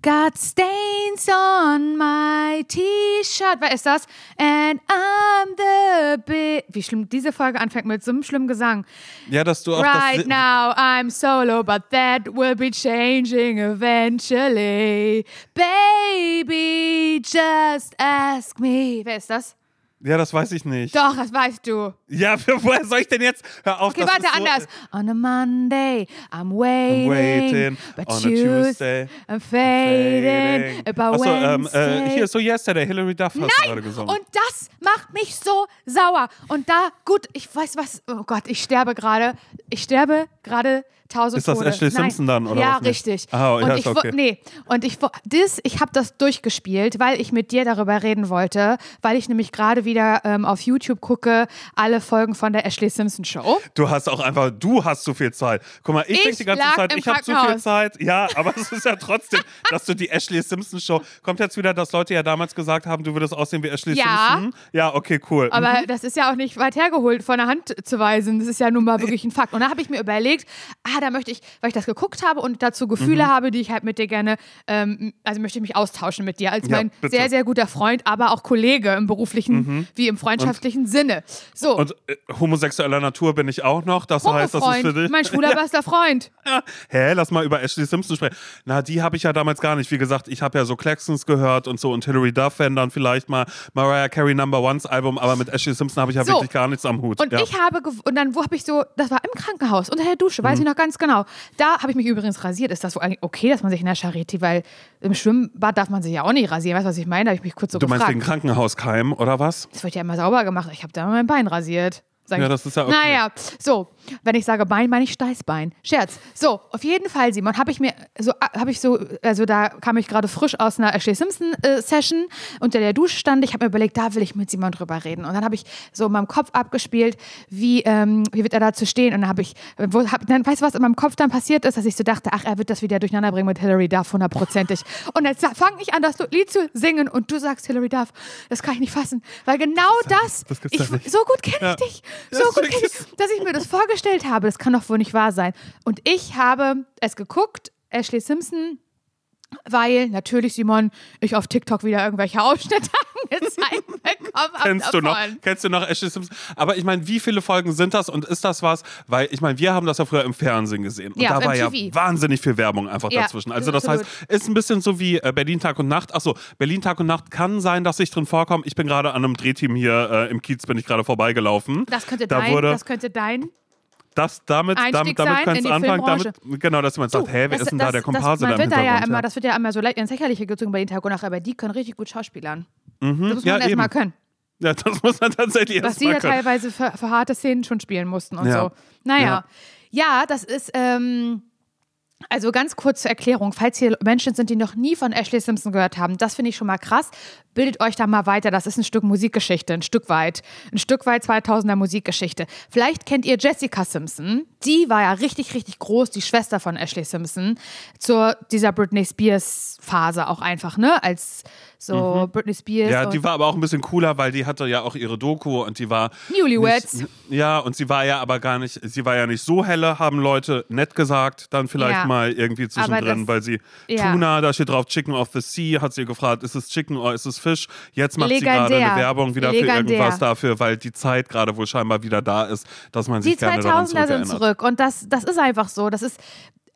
Got stains on my T-Shirt. Wer ist das? And I'm the big. Wie schlimm diese Folge anfängt mit so einem schlimmen Gesang. Ja, dass du auch Right now I'm solo, but that will be changing eventually. Baby, just ask me. Wer ist das? Ja, das weiß ich nicht. Doch, das weißt du. Ja, woher soll ich denn jetzt? Hör auf, Okay, warte, so, anders. On a Monday, I'm waiting. waiting. But On a Tuesday, Tuesday, I'm fading. Fading. About Achso, ähm, äh, hier, so Yesterday, Hilary Duff hast du gerade Nein! gesungen. Und das macht mich so sauer. Und da, gut, ich weiß was. Oh Gott, ich sterbe gerade. Ich sterbe gerade tausend Ist das Tode. Ashley Nein. Simpson dann, oder Ja, was richtig. Ah, und ja, ich, okay. Nee, und ich, das, ich habe das durchgespielt, weil ich mit dir darüber reden wollte, weil ich nämlich gerade wieder ähm, auf YouTube gucke, alle Folgen von der Ashley Simpson Show. Du hast auch einfach, du hast zu viel Zeit. Guck mal, ich, Ich denke die ganze Zeit, ich habe zu viel. Zeit. Ja, aber es ist ja trotzdem, dass du die Ashley Simpson Show. Kommt jetzt wieder, dass Leute ja damals gesagt haben, du würdest aussehen wie Ashley Ja. Simpson? Ja, okay, cool. Aber Mhm. das ist ja auch nicht weit hergeholt von der Hand zu weisen. Das ist ja nun mal wirklich ein Fakt. Und da habe ich mir überlegt, ah, da möchte ich, weil ich das geguckt habe und dazu Gefühle Mhm. habe, die ich halt mit dir gerne, ähm, also möchte ich mich austauschen mit dir als Ja, mein bitte. sehr, sehr guter Freund, aber auch Kollege im beruflichen wie im freundschaftlichen Sinne. So, Mhm. Und äh, homosexueller Natur bin ich auch noch. Das heißt, das ist für dich. mein schwuler bester Freund. Ja. Hä, lass mal über Ashley Simpson sprechen. Na, die habe ich ja damals gar nicht. Wie gesagt, ich habe ja so Claxons gehört und so und Hilary Duff, wenn dann vielleicht mal Mariah Carey Number Ones Album, aber mit Ashley Simpson habe ich ja So. wirklich gar nichts am Hut. Und ja. ich habe, und dann, wo habe ich so, das war im Krankenhaus, unter der Dusche, Mhm. weiß ich noch ganz genau. Da habe ich mich übrigens rasiert. Ist das so eigentlich okay, dass man sich in der Charité, weil im Schwimmbad darf man sich ja auch nicht rasieren. Weißt du, was ich meine? Da habe ich mich kurz so du meinst gefragt. wegen Krankenhauskeim oder was? Das wird ja immer sauber gemacht. Ich habe da mein Bein rasiert. Sag Ja, ich. das ist ja okay. Naja, so, wenn ich sage Bein, meine ich Steißbein. Scherz. So, auf jeden Fall, Simon, habe ich mir so, habe ich so, also da kam ich gerade frisch aus einer Ashley Simpson äh, Session, unter der Dusche stand. Ich habe mir überlegt, da will ich mit Simon drüber reden. Und dann habe ich so in meinem Kopf abgespielt, wie, ähm, wie wird er dazu stehen. Und dann habe ich, wo, hab, dann weißt du, was in meinem Kopf dann passiert ist, dass ich so dachte, ach, er wird das wieder durcheinander bringen mit Hilary Duff, hundertprozentig. Und jetzt fange ich an, das Lied zu singen und du sagst Hilary Duff. Das kann ich nicht fassen. Weil genau das, das gibt's ich, so gut kenne Ja. ich dich. So das gut ist kenn ich, dass ich mir das vorgestellt habe. Das kann doch wohl nicht wahr sein. Und ich habe es geguckt, Ashley weil natürlich, Simon, ich auf TikTok wieder irgendwelche Ausschnitte angezeigt bekommen habe Kennst du noch? Kennst du noch Ashley Simpson? Aber ich meine, wie viele Folgen sind das und ist das was? Weil ich meine, wir haben das ja früher im Fernsehen gesehen und Ja, da war ja wahnsinnig viel Werbung einfach Ja, dazwischen. Also das absolut. heißt, ist ein bisschen so wie äh, Berlin Tag und Nacht. Achso, Berlin Tag und Nacht kann sein, dass ich drin vorkomme. Ich bin gerade an einem Drehteam hier äh, im Kiez, bin ich gerade vorbeigelaufen. Das könnte, da dein, wurde das könnte dein. Das damit, Einstieg damit, damit kannst du die anfangen. Damit, genau, dass man sagt, Du, hä, wer das- ist denn da das- der Komparse das, da wird da ja immer, Das wird ja immer so leicht ins Lächerliche gezogen bei den Tag und Nacht, aber die können richtig gut schauspielern. Das muss Mhm. ja, man erst mal eben. können. ja, das muss man tatsächlich was erst sie mal ja können. teilweise für, für harte Szenen schon spielen mussten und Ja. so. Naja. Ja. Ja, das ist, ähm, also ganz kurz zur Erklärung, falls hier Menschen sind, die noch nie von Ashley Simpson gehört haben, das finde ich schon mal krass. Bildet euch da mal weiter, das ist ein Stück Musikgeschichte, ein Stück weit. Ein Stück weit 2000er Musikgeschichte. Vielleicht kennt ihr Jessica Simpson, die war ja richtig, richtig groß, die Schwester von Ashley Simpson, zur dieser Britney Spears Phase auch einfach, ne, als so Britney Spears Mhm. Ja, die war aber auch ein bisschen cooler, weil die hatte ja auch ihre Doku und die war. Newlyweds. Nicht, ja, und sie war ja aber gar nicht, sie war ja nicht so helle, haben Leute nett gesagt, dann vielleicht Ja. mal irgendwie zwischendrin, das- weil sie ja. Tuna, da steht drauf Chicken of the Sea, hat sie gefragt, ist es Chicken oder ist es Fisch? Jetzt macht sie gerade eine Werbung wieder Legendär. für irgendwas dafür, weil die Zeit gerade wohl scheinbar wieder da ist, dass man sich Die gerne daran 2000er sind zurück und das, das ist einfach so. Das ist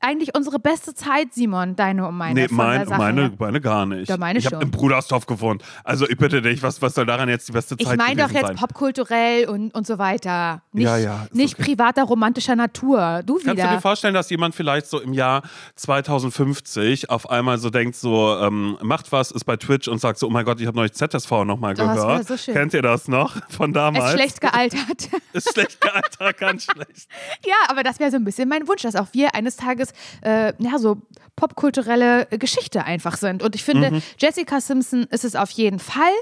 eigentlich unsere beste Zeit, Simon, deine und meine. Nee, mein, Sache meine, meine gar nicht. Ja, meine ich habe im Brudersdorf gewohnt. Also ich bitte dich, was, was soll daran jetzt die beste Zeit Ich meine doch jetzt sein? popkulturell und, und so weiter. Nicht, Ja, ja, nicht okay. privater, romantischer Natur. Du Kannst du dir wieder. vorstellen, dass jemand vielleicht so im Jahr 2050 auf einmal so denkt, so ähm, macht was, ist bei Twitch und sagt so, oh mein Gott, ich habe neulich ZSV nochmal Oh, das gehört. so schön. Kennt ihr das noch von damals? ist schlecht gealtert. Ist schlecht gealtert, ganz schlecht. ja, aber das wäre so ein bisschen mein Wunsch, dass auch wir eines Tages äh, ja, so popkulturelle Geschichte einfach sind. Und ich finde, Mhm. Jessica Simpson ist es auf jeden Fall.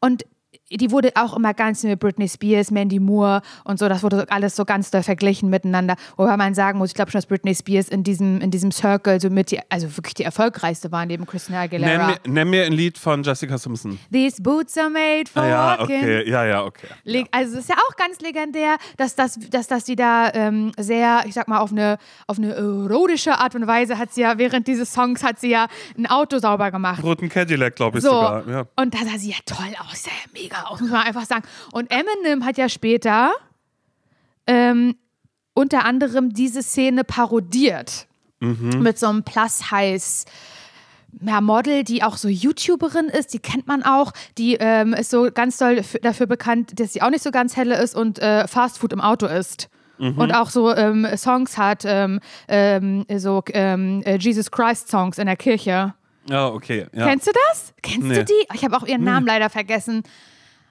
Und die wurde auch immer ganz mit Britney Spears, Mandy Moore und so, das wurde alles so ganz doll verglichen miteinander. Wobei man sagen muss, ich glaube schon, dass Britney Spears in diesem, in diesem Circle so mit die, also wirklich die erfolgreichste war neben Christina Aguilera. Nenn mir, nenn mir ein Lied von Jessica Simpson. These boots are made for ja, walking. okay, ja, ja, okay. Le- Also es ist ja auch ganz legendär, dass das, dass, dass die da ähm, sehr, ich sag mal, auf eine, auf eine erotische Art und Weise hat sie ja, während dieses Songs hat sie ja ein Auto sauber gemacht. Roten Cadillac, glaube ich So, sogar. Ja. und da sah sie ja toll aus, ja mega aus, muss man einfach sagen. Und Eminem hat ja später ähm, unter anderem diese Szene parodiert. Mit so einem Plus-Heiß. Ja, Model, die auch so YouTuberin ist, die kennt man auch. Die ähm, ist so ganz doll dafür bekannt, dass sie auch nicht so ganz helle ist und äh, Fastfood im Auto isst. Und auch so ähm, Songs hat, ähm, ähm, so ähm, äh, Jesus Christ Songs in der Kirche. ja, okay. Ja. Kennst du das? Kennst Nee. du die? Ich habe auch ihren Namen leider vergessen.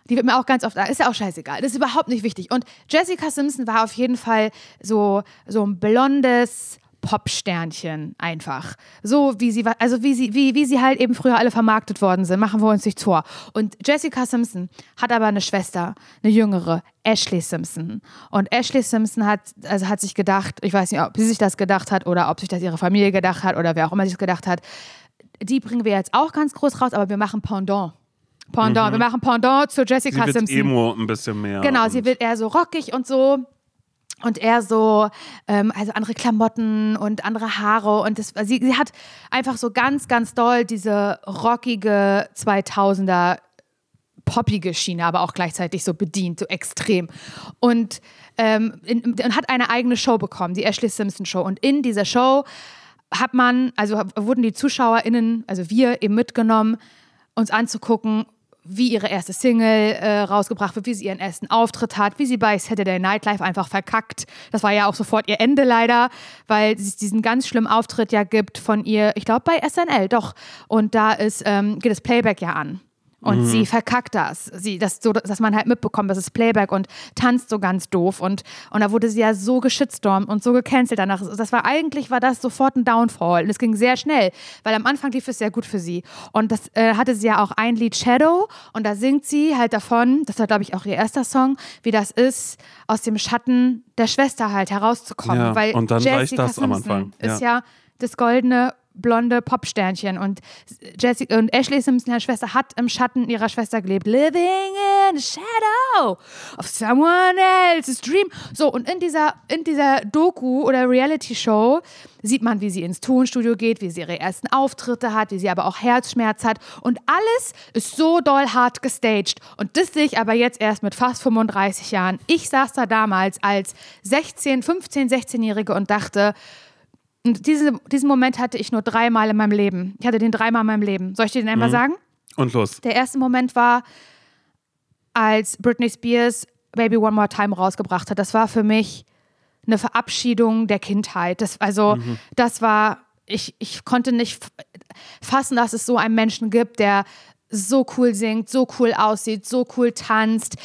Die wird mir auch ganz oft, ist ja auch scheißegal. Das ist überhaupt nicht wichtig. Und Jessica Simpson war auf jeden Fall so, so ein blondes Popsternchen einfach. So wie sie, also wie sie, wie, wie sie halt eben früher alle vermarktet worden sind, machen wir uns nichts vor. Und Jessica Simpson hat aber eine Schwester, eine jüngere, Ashley Simpson. Und Ashley Simpson hat, also hat sich gedacht, ich weiß nicht, ob sie sich das gedacht hat oder ob sich das ihre Familie gedacht hat oder wer auch immer sich das gedacht hat, die bringen wir jetzt auch ganz groß raus, aber wir machen Pendant. Pendant. Wir machen Pendant zu Mhm. Sie Jessica wird Simpson. Emo ein bisschen mehr. Genau, sie wird eher so rockig und so. Und eher so, ähm, also andere Klamotten und andere Haare. Und das, sie, sie hat einfach so ganz, ganz doll diese rockige 2000er poppige Schiene, aber auch gleichzeitig so bedient, so extrem. Und, ähm, in, und hat eine eigene Show bekommen, die Ashley Simpson Show. Und in dieser Show hat man, also wurden die ZuschauerInnen, also wir eben mitgenommen, uns anzugucken, wie ihre erste Single äh, rausgebracht wird, wie sie ihren ersten Auftritt hat, wie sie bei Saturday Night Live einfach verkackt. Das war ja auch sofort ihr Ende leider, weil es diesen ganz schlimmen Auftritt ja gibt von ihr, ich glaube bei SNL, doch. Und da ist, ähm, geht das Playback ja an. Und sie verkackt das. Sie, das so, dass man halt mitbekommt, das ist Playback und tanzt so ganz doof. Und, und da wurde sie ja so geschitstormt und so gecancelt danach. Das war eigentlich, war das sofort ein Downfall. Und es ging sehr schnell, weil am Anfang lief es sehr gut für sie. Und das äh, hatte sie ja auch ein Lied Shadow und da singt sie halt davon, das war glaube ich auch ihr erster Song, wie das ist, aus dem Schatten der Schwester halt herauszukommen. Ja, weil und dann reicht Jessica das am Simpson Anfang, Ist ja das goldene blonde Popsternchen und Jessica und Ashley Simpson, ihre Schwester, hat im Schatten ihrer Schwester gelebt. Living in the shadow of someone else's dream. So, und in dieser, in dieser Doku oder Reality-Show sieht man, wie sie ins Tonstudio geht, wie sie ihre ersten Auftritte hat, wie sie aber auch Herzschmerz hat. Und alles ist so doll hart gestaged. Und das sehe ich aber jetzt erst mit fast 35 Jahren. Ich saß da damals als 16, 15, 16-Jährige und dachte, und diese, diesen Moment hatte ich nur dreimal in meinem Leben. Ich hatte den dreimal in meinem Leben. Soll ich dir den einmal sagen? Und los. Der erste Moment war, als Britney Spears Baby One More Time rausgebracht hat. Das war für mich eine Verabschiedung der Kindheit. Das, also, das war, ich, ich konnte nicht fassen, dass es so einen Menschen gibt, der so cool singt, so cool aussieht, so cool tanzt.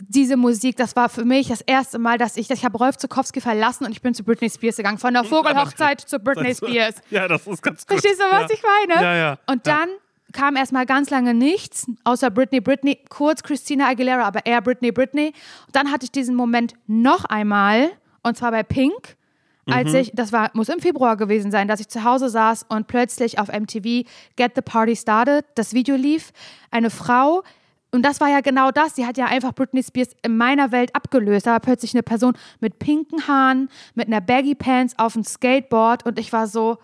Diese Musik, das war für mich das erste Mal, dass ich, ich habe Rolf Zukowski verlassen und ich bin zu Britney Spears gegangen. Von der Vogelhochzeit zu Britney Spears. Ja, das ist ganz gut. Verstehst du, was ja. ich meine? Ja, ja. Und dann kam erstmal ganz lange nichts, außer Britney, Britney, kurz Christina Aguilera, aber eher Britney, Britney. Und dann hatte ich diesen Moment noch einmal, und zwar bei Pink, als ich, das war, muss im Februar gewesen sein, dass ich zu Hause saß und plötzlich auf MTV Get the Party Started, das Video lief, eine Frau, und das war ja genau das. Sie hat ja einfach Britney Spears in meiner Welt abgelöst. Da war plötzlich eine Person mit pinken Haaren, mit einer Baggy Pants auf dem Skateboard und ich war so,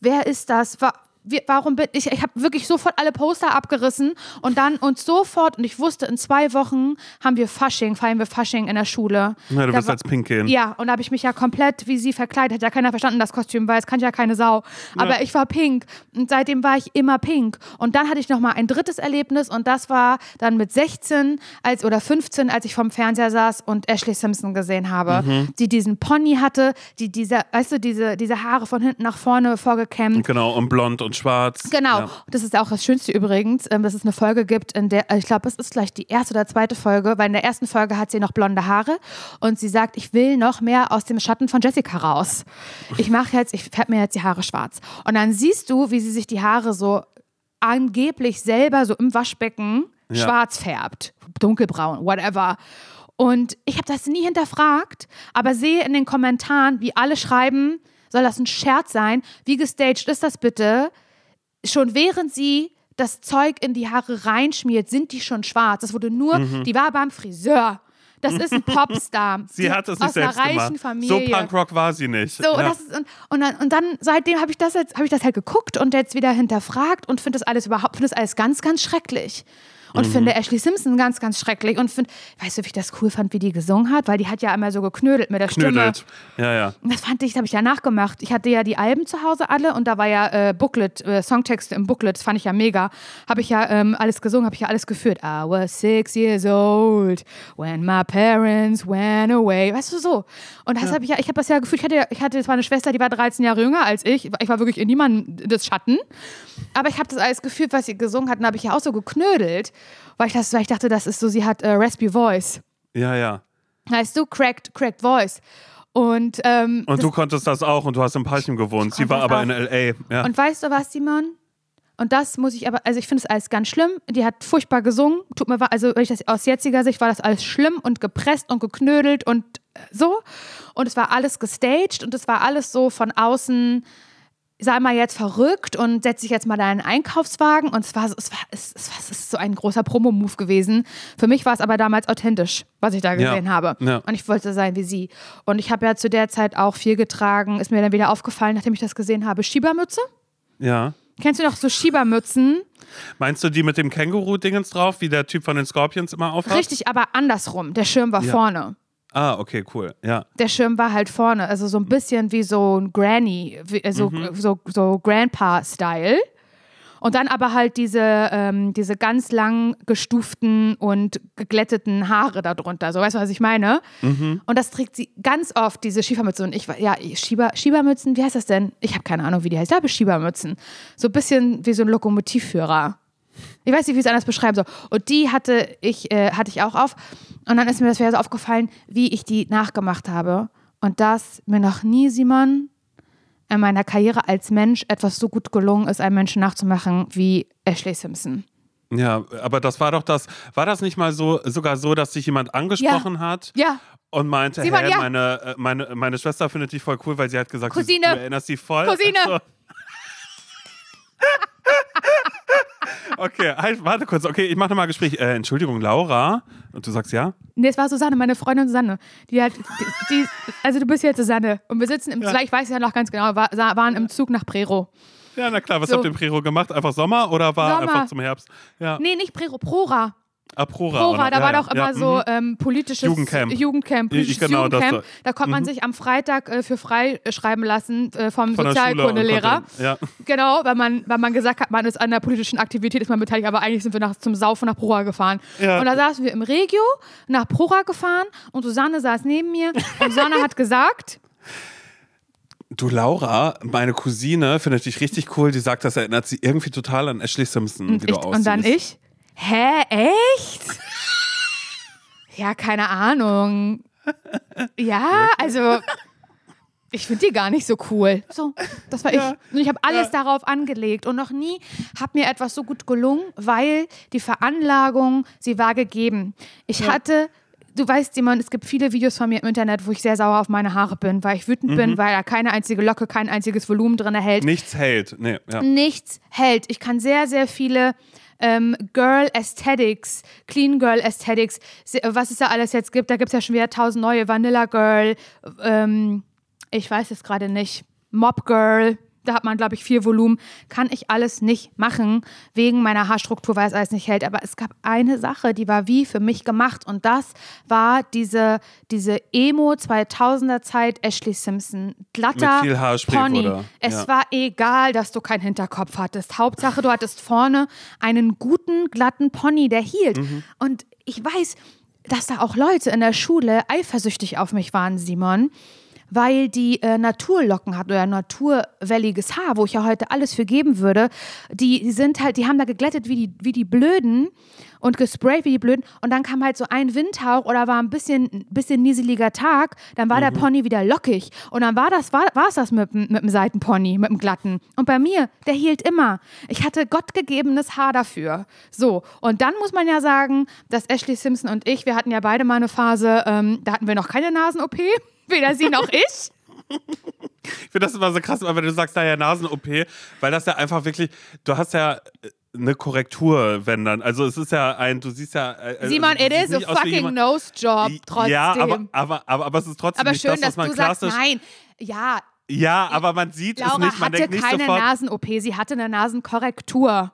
wer ist das? Wir, warum bin ich? Ich habe wirklich sofort alle Poster abgerissen und dann und sofort und ich wusste, in zwei Wochen haben wir Fasching, feiern wir Fasching in der Schule. Ja, du Da bist als Pink gehen. Ja, und da habe ich mich ja komplett wie sie verkleidet. Hat ja keiner verstanden, das Kostüm, weil es kann ja keine Sau. Aber ich war pink und seitdem war ich immer pink. Und dann hatte ich noch mal ein drittes Erlebnis und das war dann mit 16 als, oder 15, als ich vom Fernseher saß und Ashley Simpson gesehen habe, Mhm. die diesen Pony hatte, die diese, weißt du, diese, diese Haare von hinten nach vorne vorgekämmt. Genau, und blond und schwarz. Genau, Ja. das ist auch das Schönste übrigens, ähm, dass es eine Folge gibt, in der, ich glaube, es ist gleich die erste oder zweite Folge, weil in der ersten Folge hat sie noch blonde Haare und sie sagt, ich will noch mehr aus dem Schatten von Jessica raus. Ich mache jetzt, ich färbe mir jetzt die Haare schwarz. Und dann siehst du, wie sie sich die Haare so angeblich selber so im Waschbecken Ja. schwarz färbt, dunkelbraun, whatever. Und ich habe das nie hinterfragt, aber sehe in den Kommentaren, wie alle schreiben, soll das ein Scherz sein? Wie gestaged ist das bitte? Schon während sie das Zeug in die Haare reinschmiert, sind die schon schwarz. Das wurde nur, die war beim Friseur. Das ist ein Popstar. Mhm. Sie hat es aus nicht selbst einer reichen gemacht. Familie. So Punkrock war sie nicht. So, und, ja. das ist, und, und, dann, und dann seitdem habe ich das jetzt, habe ich das halt geguckt und jetzt wieder hinterfragt und finde das alles überhaupt, finde das alles ganz, ganz schrecklich. Und Mhm. finde Ashley Simpson ganz, ganz schrecklich. Und finde, weißt du, wie ich das cool fand, wie die gesungen hat? Weil die hat ja einmal so geknödelt mit der Knödelt. Stimme. Ja, ja. Und das fand ich, das habe ich ja nachgemacht. Ich hatte ja die Alben zu Hause alle und da war ja äh, Booklet, äh, Songtexte im Booklet, das fand ich ja mega. Habe ich ja ähm, alles gesungen, habe ich ja alles geführt. I was six years old when my parents went away. Weißt du, so. Und das habe ich ja, ich habe das ja gefühlt, ich hatte, ja- ich hatte zwar eine Schwester, die war 13 Jahre jünger als ich. Ich war wirklich in niemandem des Schatten. Aber ich habe das alles gefühlt, was sie gesungen hat, und habe ich ja auch so geknödelt, weil ich, das, weil ich dachte, das ist so, sie hat äh, Raspy Voice. Ja, ja. Weißt du, cracked, cracked Voice. Und, ähm, Und du konntest das auch und du hast in Palchem gewohnt. Sie war aber auch. in L.A. Ja. Und weißt du was, Simon? Und das muss ich aber, also ich finde es alles ganz schlimm. Die hat furchtbar gesungen. Tut mir, wa- also ich das aus jetziger Sicht war das alles schlimm und gepresst und geknödelt und äh, so. Und es war alles gestaged und es war alles so von außen, sei mal jetzt verrückt und setz dich jetzt mal deinen Einkaufswagen. Und es war, so- es war, es, es war es ist so ein großer Promo-Move gewesen. Für mich war es aber damals authentisch, was ich da Ja, gesehen habe. ja. Und ich wollte sein wie sie. Und ich habe ja zu der Zeit auch viel getragen. Ist mir dann wieder aufgefallen, nachdem ich das gesehen habe. Schiebermütze. ja. Kennst du noch so Schiebermützen? Meinst du die mit dem Känguru-Dingens drauf, wie der Typ von den Scorpions immer aufhat? Richtig, aber andersrum. Der Schirm war Ja. vorne. Ah, okay, cool. Ja. Der Schirm war halt vorne. Also so ein bisschen wie so ein Granny, wie, also Mhm. so, so Grandpa-Style. Und dann aber halt diese, ähm, diese ganz lang gestuften und geglätteten Haare darunter. So, weißt du, was ich meine? Mhm. Und das trägt sie ganz oft, diese Schiebermütze. Und ich war, ja, Schieber, Schiebermützen, wie heißt das denn? Ich habe keine Ahnung, wie die heißt. Ich glaube, Schiebermützen. So ein bisschen wie so ein Lokomotivführer. Ich weiß nicht, wie ich es anders beschreiben soll. Und die hatte ich, äh, hatte ich auch auf. Und dann ist mir das wieder so aufgefallen, wie ich die nachgemacht habe. Und dass mir noch nie, Simon, in meiner Karriere als Mensch etwas so gut gelungen ist, einen Menschen nachzumachen wie Ashley Simpson. Ja, aber das war doch das, war das nicht mal so, sogar so, dass sich jemand angesprochen hat Ja, und meinte, Simon, hey, ja. meine, äh, meine, meine Schwester findet dich voll cool, weil sie hat gesagt, Cousine. Du, erinnerst sie voll. Cousine. Ach so. Okay, halt, warte kurz. Okay, ich mache nochmal Gespräch. Äh, Entschuldigung, Laura. Und du sagst ja? nee, es war Susanne, meine Freundin Susanne. Die hat, die, die, also du bist jetzt Susanne. Und wir sitzen im, Ja. ich weiß ja noch ganz genau, war, waren im Zug nach Prero. Ja, na klar. Was So. habt ihr im Prero gemacht? Einfach Sommer oder war Sommer. einfach zum Herbst? Ja. Nee, nicht Prero, Prora. Ah, Prora. Prora, oder? da ja, war ja. doch immer ja, so mhm. ähm, politisches Jugendcamp. Jugendcamp, politisches genau, das Jugendcamp. so. Da konnte man sich am Freitag äh, für frei äh, schreiben lassen äh, vom Von Sozialkundelehrer. Ja. Genau, weil man, weil man gesagt hat, man ist an der politischen Aktivität, ist man beteiligt, aber eigentlich sind wir nach, zum Saufen nach Prora gefahren. Und da saßen wir im Regio, nach Prora gefahren und Susanne saß neben mir und Susanne hat gesagt, Du, Laura, meine Cousine findet dich richtig cool. Die sagt, das erinnert sie irgendwie total an Ashley Simpson, wie und, du ich, aussiehst. und dann ich, hä, echt? ja, keine Ahnung. Ja, also ich finde die gar nicht so cool. So, das war ich. Und ich habe alles darauf angelegt und noch nie hat mir etwas so gut gelungen, weil die Veranlagung, sie war gegeben. Ich hatte Du weißt, Simon, es gibt viele Videos von mir im Internet, wo ich sehr sauer auf meine Haare bin, weil ich wütend Mhm. bin, weil da keine einzige Locke, kein einziges Volumen drin hält Nichts hält. Nee, ja. nichts hält. Ich kann sehr, sehr viele ähm, Girl Aesthetics, Clean Girl Aesthetics, was es da alles jetzt gibt. Da gibt es ja schon wieder tausend neue Vanilla Girl, ähm, ich weiß es gerade nicht, Mob Girl. Da hat man, glaube ich, vier Volumen. Kann ich alles nicht machen, wegen meiner Haarstruktur, weil es alles nicht hält. Aber es gab eine Sache, die war wie für mich gemacht. Und das war diese, diese Emo 2000er Zeit Ashley Simpson. Glatter Mit viel Haarspray, Pony. oder? Es Ja. war egal, dass du keinen Hinterkopf hattest. Hauptsache, du hattest vorne einen guten, glatten Pony, der hielt. Mhm. Und ich weiß, dass da auch Leute in der Schule eifersüchtig auf mich waren, Simon, weil die äh, Naturlocken hat oder naturwelliges Haar, wo ich ja heute alles für geben würde. Die, die sind halt, die haben da geglättet wie die, wie die Blöden und gesprayt wie die Blöden. Und dann kam halt so ein Windhauch oder war ein bisschen, bisschen nieseliger Tag. Dann war der Pony wieder lockig. Und dann war das, war es das mit, dem- mit dem Seitenpony, mit dem glatten. Und bei mir, der hielt immer. Ich hatte gottgegebenes Haar dafür. So. Und dann muss man ja sagen, dass Ashley Simpson und ich, wir hatten ja beide mal eine Phase, ähm, da hatten wir noch keine Nasen-OP. Weder sie noch ich. Ich finde das immer so krass, wenn du sagst, naja, Nasen-OP, weil das ja einfach wirklich, du hast ja äh, eine Korrektur, wenn dann. Also es ist ja ein, du siehst ja. äh, Simon, also, it du siehst is a fucking nose job trotzdem. Ja, aber, aber, aber, aber es ist trotzdem Aber nicht schön, das, dass du sagst, nein. Ja, Ja, aber man sieht es Laura nicht, man hatte denkt nicht keine. Nasen-OP, sie hatte eine Nasenkorrektur.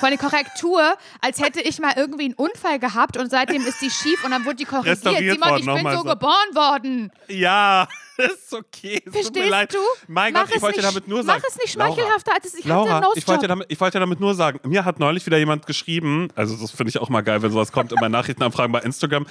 Vor allem Korrektur, als hätte ich mal irgendwie einen Unfall gehabt und seitdem ist die schief und dann wurde die korrigiert. Restauriert Simon, worden, ich bin so so. geboren worden. Ja, ist okay. Es Verstehst leid. du? Mein Mach Gott, ich es wollte nicht, damit nur sagen. Mach es nicht schmeichelhafter, als es ich hatte Laura, einen ich wollte, damit, ich wollte damit nur sagen, mir hat neulich wieder jemand geschrieben, also das finde ich auch mal geil, wenn sowas kommt in meinen Nachrichtenanfragen bei Instagram.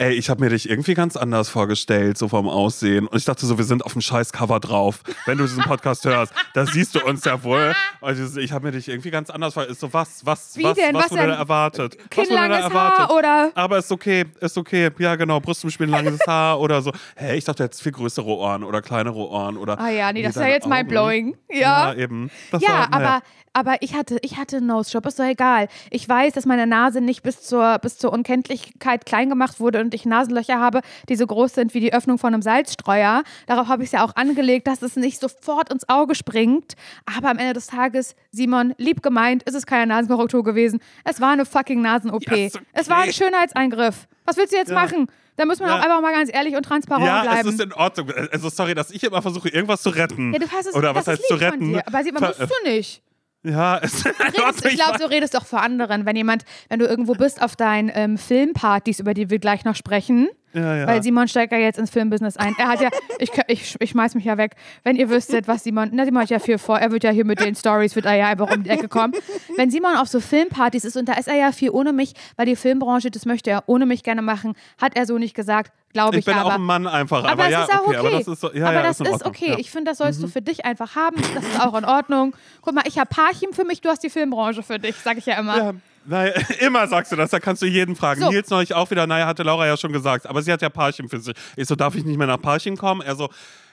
Ey, ich habe mir dich irgendwie ganz anders vorgestellt, so vom Aussehen. Und ich dachte so, wir sind auf dem scheiß Cover drauf. Wenn du diesen Podcast hörst, da siehst du uns ja wohl. Und ich habe mir dich irgendwie ganz anders vorgestellt. Ist so, was, was, Wie was, denn? was Was wurde denn? da erwartet? Was wurde da erwartet? Haar oder? Aber ist okay, ist okay. Ja, genau. Brust zum Spielen, langes Haar oder so. Hä, ich dachte jetzt viel größere Ohren oder kleinere Ohren oder. Ah ja, nee, das ist ja jetzt Augen. mindblowing. Ja, Ja. eben. Das Ja, aber, aber ich hatte, ich hatte einen Nose-Job, ist doch egal. Ich weiß, dass meine Nase nicht bis zur, bis zur Unkenntlichkeit klein gemacht wurde und ich Nasenlöcher habe, die so groß sind wie die Öffnung von einem Salzstreuer. Darauf habe ich es ja auch angelegt, dass es nicht sofort ins Auge springt. Aber am Ende des Tages, Simon, lieb gemeint, ist es keine Nasenkorrektur gewesen. Es war eine fucking Nasen-OP. Ja, ist okay. Es war ein Schönheitseingriff. Was willst du jetzt Ja. machen? Da muss man Ja. auch einfach mal ganz ehrlich und transparent Ja, bleiben. es ist in Ordnung. Also sorry, dass ich immer versuche, irgendwas zu retten. ja, du hast es, Oder was heißt zu retten? Dir. Aber Ver- musst du nicht. Ja, es redest, ich glaube, du redest doch vor anderen, wenn jemand, wenn du irgendwo bist auf deinen ähm, Filmpartys, über die wir gleich noch sprechen. Ja, ja. Weil Simon steigt ja jetzt ins Filmbusiness ein. Er hat ja, ich, ich, ich schmeiß mich ja weg. Wenn ihr wüsstet, was Simon, na, Simon hat ja viel vor. Er wird ja hier mit den Stories, wird er ja einfach um die Ecke kommen. Wenn Simon auf so Filmpartys ist und da ist er ja viel ohne mich, weil die Filmbranche, das möchte er ohne mich gerne machen, hat er so nicht gesagt, glaube ich, ich bin aber. auch ein Mann einfach. Aber, Aber, es ja, ist auch okay. Aber das ist, so, ja, aber ja, das ist, ist okay. Ja. Ich finde, das sollst du für dich einfach haben. Das ist auch in Ordnung. Guck mal, ich habe Parchim für mich, du hast die Filmbranche für dich, sage ich ja immer. Ja, naja, immer sagst du das, da kannst du jeden fragen. So. Nils neulich auch wieder, naja, hatte Laura ja schon gesagt, aber sie hat ja Parchim für sich. Ich so, darf ich nicht mehr nach Parchim kommen? Er so,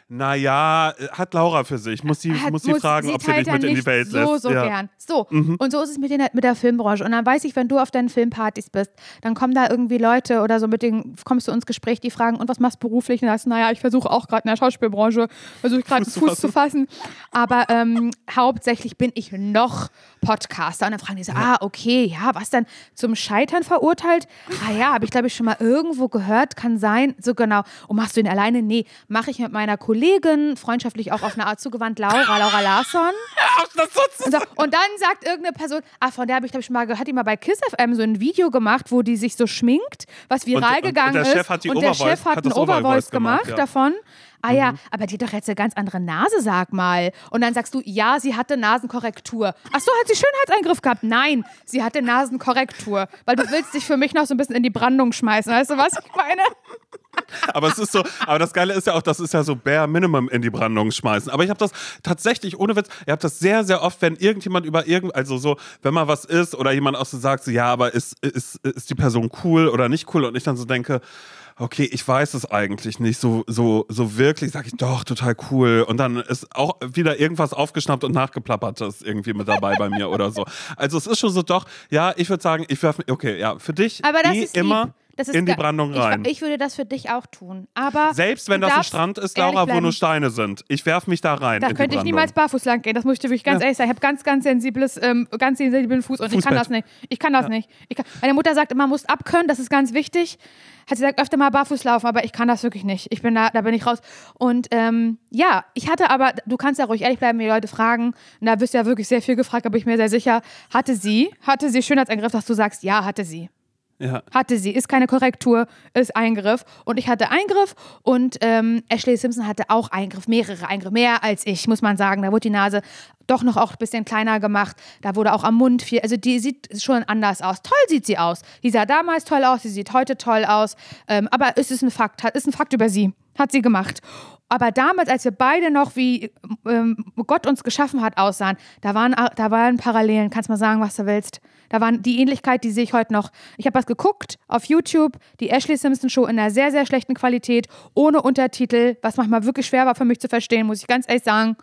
naja, hat Laura für sich. Muss sie, Hat- muss sie fragen, ob sie dich ja mit in die Welt so, lässt. So, ja. Mhm. gern. So, und so ist es mit, den, mit der Filmbranche. Und dann weiß ich, wenn du auf deinen Filmpartys bist, dann kommen da irgendwie Leute oder so mit denen, kommst du ins Gespräch, die fragen, und was machst du beruflich? Und dann sagst du, naja, ich versuche auch gerade in der Schauspielbranche, versuche ich gerade Fuß Fuß, zu fassen. Aber ähm, hauptsächlich bin ich noch Podcaster. Und dann fragen die so, ah, okay, ja, was dann zum Scheitern verurteilt? Ah ja, habe ich glaube ich schon mal irgendwo gehört, kann sein. So genau. Und machst du ihn alleine? Nee, mache ich mit meiner Kollegin, freundschaftlich auch auf eine Art zugewandt, Laura, Laura Larsson. Und, so, und dann sagt irgendeine Person, ah, von der habe ich, glaube ich, schon mal gehört, hat die mal bei Kiss FM so ein Video gemacht, wo die sich so schminkt, was viral Und- und gegangen der ist. Chef hat die und der Overvoice- Chef hat hat einen Overvoice gemacht, gemacht ja. Mhm. davon. Ah ja, aber die hat doch jetzt eine ganz andere Nase, sag mal. Und dann sagst du, ja, sie hatte Nasenkorrektur. Ach so, hat sie Schönheitseingriff gehabt? Nein, sie hatte Nasenkorrektur. Weil du willst dich für mich noch so ein bisschen in die Brandung schmeißen. Weißt du, was ich meine? Aber es ist so, aber das Geile ist ja auch, das ist ja so bare minimum in die Brandung schmeißen. Aber ich habe das tatsächlich, ohne Witz, ich habe das sehr, sehr oft, wenn irgendjemand über irgend, also so, wenn mal was ist oder jemand auch so sagt, so, ja, aber ist, ist, ist die Person cool oder nicht cool und ich dann so denke, okay, ich weiß es eigentlich nicht so, so, so wirklich, sage ich doch, total cool. Und dann ist auch wieder irgendwas aufgeschnappt und nachgeplappertes irgendwie mit dabei bei mir oder so. Also es ist schon so doch, ja, ich würde sagen, ich werfe, okay, ja, für dich Aber das eh ist lieb. immer ist in die Brandung rein. Ich, ich würde das für dich auch tun. Aber Selbst wenn das ein Strand ist, Laura, wo nur Steine sind. Ich werf mich da rein. Da könnte ich niemals barfuß lang gehen. Das muss ich dir wirklich ganz Ja. ehrlich sagen. Ich habe ganz, ganz sensibles, ähm, ganz sensiblen Fuß und ich kann Fußbett. das nicht. Ich kann das nicht. Ich kann, meine Mutter sagt immer, musst abkönnen, das ist ganz wichtig. Hat sie gesagt, öfter mal barfuß laufen, aber ich kann das wirklich nicht. Ich bin da, da bin ich raus. Und ähm, ja, ich hatte aber, du kannst ja ruhig ehrlich bleiben, wenn die Leute fragen, und da wirst du ja wirklich sehr viel gefragt, aber ich bin mir sehr sicher, hatte sie, hatte sie Schönheitseingriff, dass du sagst, ja, hatte sie. Ja. Hatte sie, ist keine Korrektur, ist Eingriff. Und ich hatte Eingriff und ähm, Ashley Simpson hatte auch Eingriff, mehrere Eingriffe, mehr als ich, muss man sagen. Da wurde die Nase doch noch auch ein bisschen kleiner gemacht. Da wurde auch am Mund viel, also die sieht schon anders aus. Toll sieht sie aus. Die sah damals toll aus, sie sieht heute toll aus. Ähm, aber es ist ein Fakt, ist ein Fakt über sie. Hat sie gemacht. Aber damals, als wir beide noch wie ähm, Gott uns geschaffen hat, aussahen, da waren, da waren Parallelen. Kannst mal sagen, was du willst. Da waren die Ähnlichkeit, die sehe ich heute noch. Ich habe was geguckt auf YouTube, die Ashley Simpson Show in einer sehr, sehr schlechten Qualität, ohne Untertitel, was manchmal wirklich schwer war für mich zu verstehen, muss ich ganz ehrlich sagen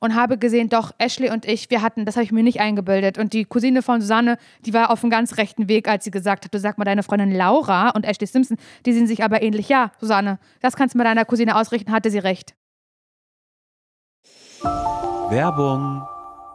und habe gesehen, doch, Ashley und ich, wir hatten, das habe ich mir nicht eingebildet. Und die Cousine von Susanne, die war auf einem ganz rechten Weg, als sie gesagt hat, du sag mal, deine Freundin Laura und Ashley Simpson, die sehen sich aber ähnlich. Ja, Susanne, das kannst du mit deiner Cousine ausrichten, hatte sie recht. Werbung.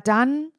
dann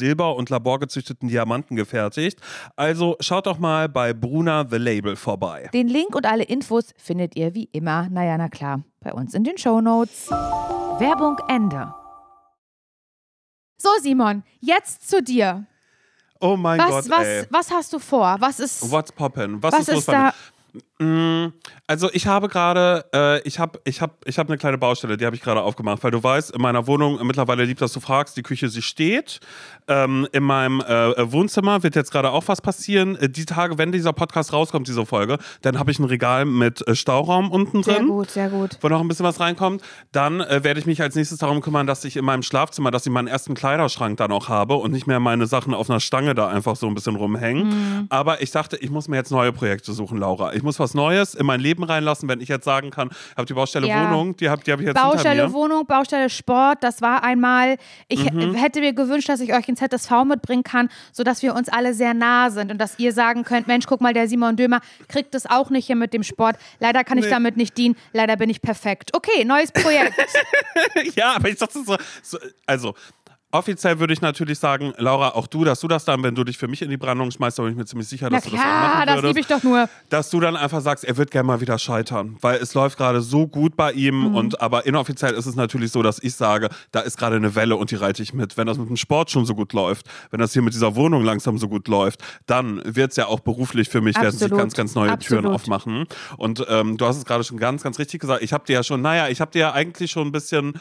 Silber und laborgezüchteten Diamanten gefertigt. Also schaut doch mal bei Bruna The Label vorbei. Den Link und alle Infos findet ihr wie immer, naja, na klar, bei uns in den Shownotes. Werbung Ende. So, Simon, jetzt zu dir. Oh mein Was, Gott, was, ey. was hast du vor? Was ist, What's poppin'? Was, was ist los ist bei mir? da? Mm, Also ich habe gerade, äh, ich habe, ich habe, ich habe eine kleine Baustelle, die habe ich gerade aufgemacht, weil du weißt, in meiner Wohnung mittlerweile lieb, dass du fragst, die Küche sie steht. Ähm, in meinem äh, Wohnzimmer wird jetzt gerade auch was passieren. Äh, die Tage, wenn dieser Podcast rauskommt, diese Folge, dann habe ich ein Regal mit äh, Stauraum unten Sehr drin. gut, sehr gut. Wo noch ein bisschen was reinkommt. Dann äh, werde ich mich als nächstes darum kümmern, dass ich in meinem Schlafzimmer, dass ich meinen ersten Kleiderschrank dann auch habe und nicht mehr meine Sachen auf einer Stange da einfach so ein bisschen rumhängen. Mhm. Aber ich dachte, ich muss mir jetzt neue Projekte suchen, Laura. Ich muss was Neues in mein Leben reinlassen, wenn ich jetzt sagen kann, ich habe die Baustelle Ja. Wohnung, die habe die hab ich jetzt Baustelle. Wohnung, Baustelle Sport, das war einmal. Ich Mhm. hätte mir gewünscht, dass ich euch ins ZSV mitbringen kann, sodass wir uns alle sehr nah sind und dass ihr sagen könnt: Mensch, guck mal, der Simon Dömer kriegt es auch nicht hier mit dem Sport. Leider kann ich Nee. damit nicht dienen. Leider bin ich perfekt. Okay, neues Projekt. ja, aber ich dachte so, so also. Offiziell würde ich natürlich sagen, Laura, auch du, dass du das dann, wenn du dich für mich in die Brandung schmeißt, da bin ich mir ziemlich sicher, Na dass du das auch klar, machen das würdest. liebe ich doch nur. dass du dann einfach sagst, er wird gerne mal wieder scheitern, weil es läuft gerade so gut bei ihm Mhm. und aber inoffiziell ist es natürlich so, dass ich sage, da ist gerade eine Welle und die reite ich mit. Wenn das mit dem Sport schon so gut läuft, wenn das hier mit dieser Wohnung langsam so gut läuft, dann wird es ja auch beruflich für mich, werden sich Absolut. ganz, ganz neue Türen Absolut. aufmachen. Und ähm, du hast es gerade schon ganz, ganz richtig gesagt. Ich habe dir ja schon, naja, ich habe dir ja eigentlich schon ein bisschen,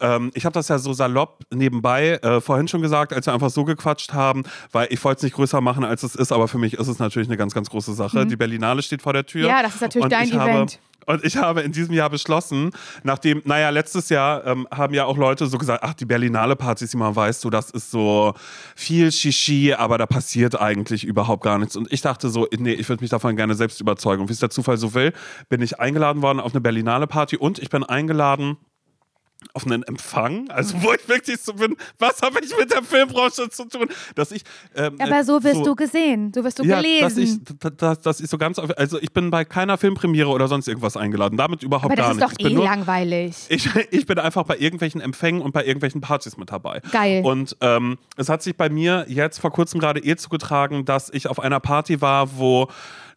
ähm, ich habe das ja so salopp nebenbei äh, vorhin schon gesagt, als wir einfach so gequatscht haben, weil ich wollte es nicht größer machen, als es ist, aber für mich ist es natürlich eine ganz, ganz große Sache. Die Berlinale steht vor der Tür. Mhm. Ja, das ist natürlich dein ich habe, Event. und ich habe in diesem Jahr beschlossen, nachdem, naja, letztes Jahr ähm, haben ja auch Leute so gesagt, ach, die Berlinale Partys, die man weißt du, das ist so viel Shishi, aber da passiert eigentlich überhaupt gar nichts. Und ich dachte so, nee, ich würde mich davon gerne selbst überzeugen. Und wie es der Zufall so will, bin ich eingeladen worden auf eine Berlinale Party und ich bin eingeladen auf einen Empfang, also wo ich wirklich so bin, was habe ich mit der Filmbranche zu tun, dass ich ähm, Aber so wirst so- du gesehen, so wirst du ja, dass ich, gelesen. dass, dass, ich so ganz, also ich bin bei keiner Filmpremiere oder sonst irgendwas eingeladen, damit überhaupt Aber das gar ist nicht. doch ich bin eh nur, langweilig. ich, ich bin einfach bei irgendwelchen Empfängen und bei irgendwelchen Partys mit dabei. Geil. Und ähm, es hat sich bei mir jetzt vor kurzem gerade eh zugetragen, dass ich auf einer Party war, wo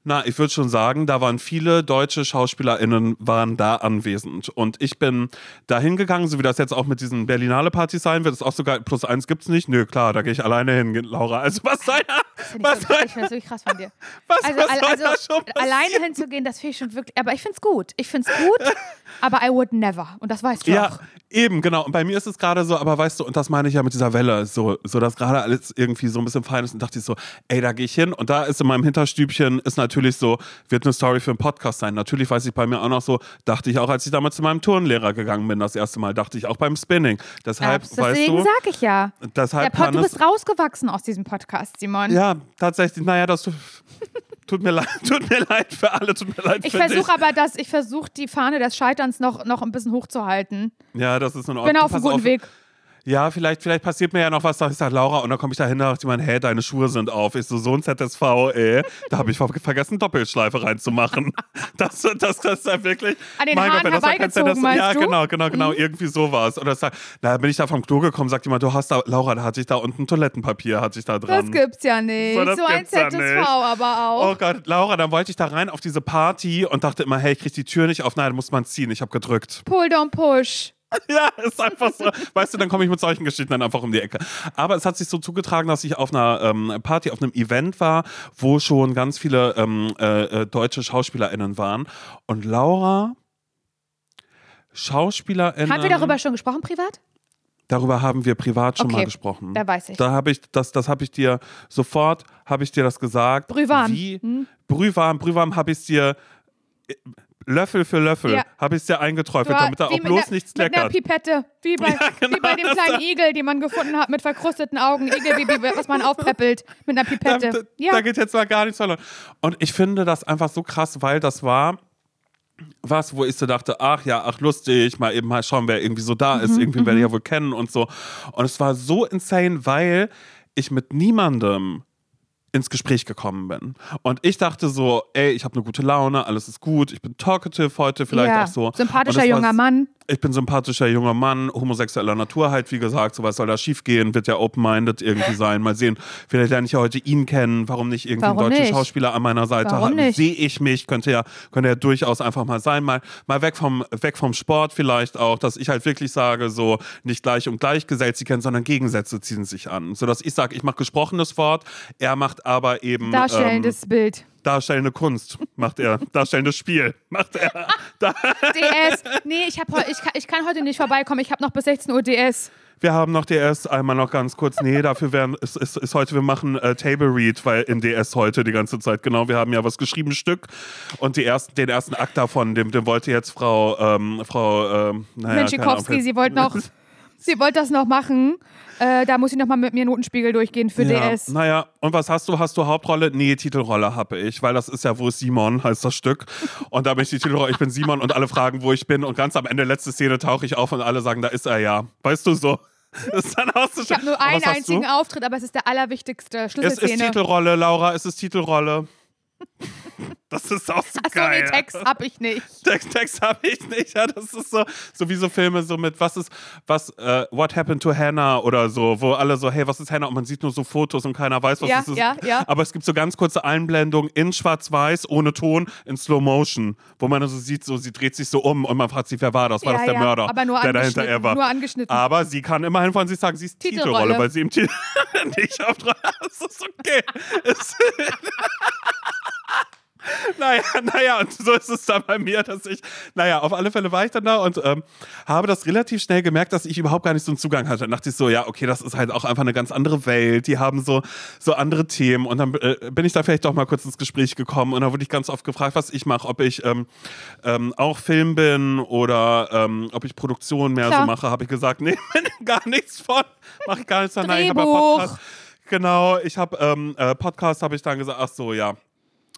na, ich würde schon sagen, da waren viele deutsche SchauspielerInnen waren da anwesend. Und ich bin da hingegangen, so wie das jetzt auch mit diesen Berlinale-Partys sein wird. Das ist auch sogar, plus eins gibt's nicht. Nö, klar, da gehe ich alleine hin, Laura. Also was soll da, was ich, soll, so, ich finde das wirklich krass von dir. was, Also, was soll also da schon passieren? alleine hinzugehen, das finde ich schon wirklich. Aber ich finde es gut. Ich finde es gut, aber I would never. Und das weißt du Ja, auch. eben, genau. Und bei mir ist es gerade so, aber weißt du, und das meine ich ja mit dieser Welle, so, so dass gerade alles irgendwie so ein bisschen fein ist und dachte ich so, ey, da gehe ich hin. Und da ist in meinem Hinterstübchen, ist natürlich so, wird eine Story für einen Podcast sein. Natürlich weiß ich bei mir auch noch so, dachte ich auch, als ich damals zu meinem Turnlehrer gegangen bin, das erste Mal, dachte ich auch beim Spinning. Deshalb, Abs- weißt Deswegen du, sag ich ja. Der deshalb Pod, kann du bist rausgewachsen aus diesem Podcast, Simon. ja, tatsächlich, naja, das tut mir leid, tut mir leid für alle, tut mir leid Ich für versuche dich. aber, dass ich versuche, die Fahne des Scheiterns noch, noch ein bisschen hochzuhalten. Ja, das ist in Ich Ordnung. bin auf einem guten Weg. Ja, vielleicht, vielleicht passiert mir ja noch was, da ich sage, Laura, und dann komme ich da hin, da dachte ich mir, hä, deine Schuhe sind auf. Ich so, so ein ZSV, ey. Da habe ich ver vergessen, Doppelschleife reinzumachen. Das, das, das ist ja wirklich. An den mein Haaren wenn das kein ZSV Ja, du? genau, genau, genau, irgendwie sowas. Oder sag, da bin ich da vom Klo gekommen, sagt jemand, du hast da, Laura, da hatte ich da unten Toilettenpapier, hatte ich da dran. Das gibt's ja nicht. So, So, ein ZSV aber auch. Oh Gott, Laura, dann wollte ich da rein auf diese Party und dachte immer, hey, ich krieg die Tür nicht auf. Nein, da muss man ziehen. Ich habe gedrückt. Pull, don't push. Ja, ist einfach so. Weißt du, dann komme ich mit solchen Geschichten dann einfach um die Ecke. Aber es hat sich so zugetragen, dass ich auf einer ähm, Party, auf einem Event war, wo schon ganz viele ähm, äh, äh, deutsche SchauspielerInnen waren. Und Laura, SchauspielerInnen. Haben wir darüber schon gesprochen, privat? Darüber haben wir privat schon Okay, mal gesprochen. da weiß ich. Da habe ich, das, das habe ich dir sofort, habe ich dir das gesagt. Brühwarm. Wie? Hm? Brühwarm, Brühwarm habe ich dir äh, Löffel für Löffel, Ja. habe ich dir eingeträufelt, Du, damit da auch bloß einer- nichts Mit einer. Pipette. Wie bei, Ja, genau, wie bei dem kleinen Igel, den man gefunden hat mit verkrusteten Augen. Igelbaby, was man aufpeppelt mit einer Pipette. da, ja. da geht jetzt mal gar nichts verloren. Und ich finde das einfach so krass, weil das war was, wo ich so dachte, ach ja, ach lustig, mal eben mal schauen, wer irgendwie so da Mhm, ist, irgendwie werde ich ja wohl kennen und so. Und es war so insane, weil ich mit niemandem ins Gespräch gekommen bin. Und ich dachte so, ey, ich habe eine gute Laune, alles ist gut, ich bin talkative heute, vielleicht ja. auch so. Sympathischer junger Mann. Ich bin sympathischer junger Mann, homosexueller Natur halt, wie gesagt, sowas soll da schief gehen, wird ja open-minded irgendwie sein. Mal sehen, vielleicht lerne ich ja heute ihn kennen, warum nicht irgendwie Warum einen deutschen nicht? Schauspieler an meiner Seite haben. Sehe ich mich, könnte ja, könnte ja durchaus einfach mal sein, mal, mal weg, vom, weg vom Sport vielleicht auch, dass ich halt wirklich sage, so nicht gleich und gleich gesellt sie kennen, sondern Gegensätze ziehen sich an. So dass ich sage, ich mache gesprochenes Wort, er macht aber eben Darstellendes ähm, Bild. Darstellende Kunst, macht er, darstellendes Spiel, macht er. Da, DS. Nee, ich, hab ich, kann, ich kann heute nicht vorbeikommen. Ich habe noch bis 16 Uhr DS. Wir haben noch DS, einmal noch ganz kurz. Nee, dafür wären, ist, ist, ist heute, wir machen äh, Table Read, weil in DS heute die ganze Zeit, genau, wir haben ja was geschrieben, Stück. Und die ersten, den ersten Akt davon, dem, dem wollte jetzt Frau, ähm, Frau, ähm, naja, Menschikowski, sie wollte noch, sie wollte das noch machen. Äh, da muss ich noch mal mit mir Notenspiegel durchgehen für ja, DS. Naja, und was hast du? Hast du Hauptrolle? Nee, Titelrolle habe ich, weil das ist ja, wo ist Simon, heißt das Stück. Und da bin ich die Titelrolle, ich bin Simon und alle fragen, wo ich bin. Und ganz am Ende, letzte Szene, tauche ich auf und alle sagen, da ist er ja. Weißt du so? Das ist dann auch so Ich habe nur einen einzigen du? Auftritt, aber es ist der allerwichtigste Es ist Schlüsselszene. Titelrolle, Laura, es ist Titelrolle. Das ist auch so Achso, geil. nee, Text hab ich nicht. Text, Text habe ich nicht. Ja, das ist so, so wie so Filme so mit, was ist, was, äh, What Happened to Hannah oder so, wo alle so, hey, was ist Hannah? Und man sieht nur so Fotos und keiner weiß, was Ja, es ist. ja, ja. Aber es gibt so ganz kurze Einblendungen in Schwarz-Weiß, ohne Ton, in Slow Motion, wo man so sieht, so, sie dreht sich so um und man fragt sich, wer war das? War Ja, das der ja, Mörder, aber nur der dahinter angeschnitten, er war? nur angeschnitten. Aber sie kann immerhin von sich sagen, sie ist Titelrolle, Titelrolle. weil sie im Titel nicht auf Das ist okay. Naja, naja, und so ist es dann bei mir, dass ich, naja, auf alle Fälle war ich dann da und ähm, habe das relativ schnell gemerkt, dass ich überhaupt gar nicht so einen Zugang hatte. Dann dachte ich so, ja, okay, das ist halt auch einfach eine ganz andere Welt, die haben so, so andere Themen und dann äh, bin ich da vielleicht doch mal kurz ins Gespräch gekommen und da wurde ich ganz oft gefragt, was ich mache, ob ich ähm, ähm, auch Film bin oder ähm, ob ich Produktion mehr Klar. so mache, habe ich gesagt, nee, gar nichts von, mache ich gar nichts von. Nein, ich habe ja. Podcast. Genau, ich habe ähm, äh, Podcast, habe ich dann gesagt, ach so, ja.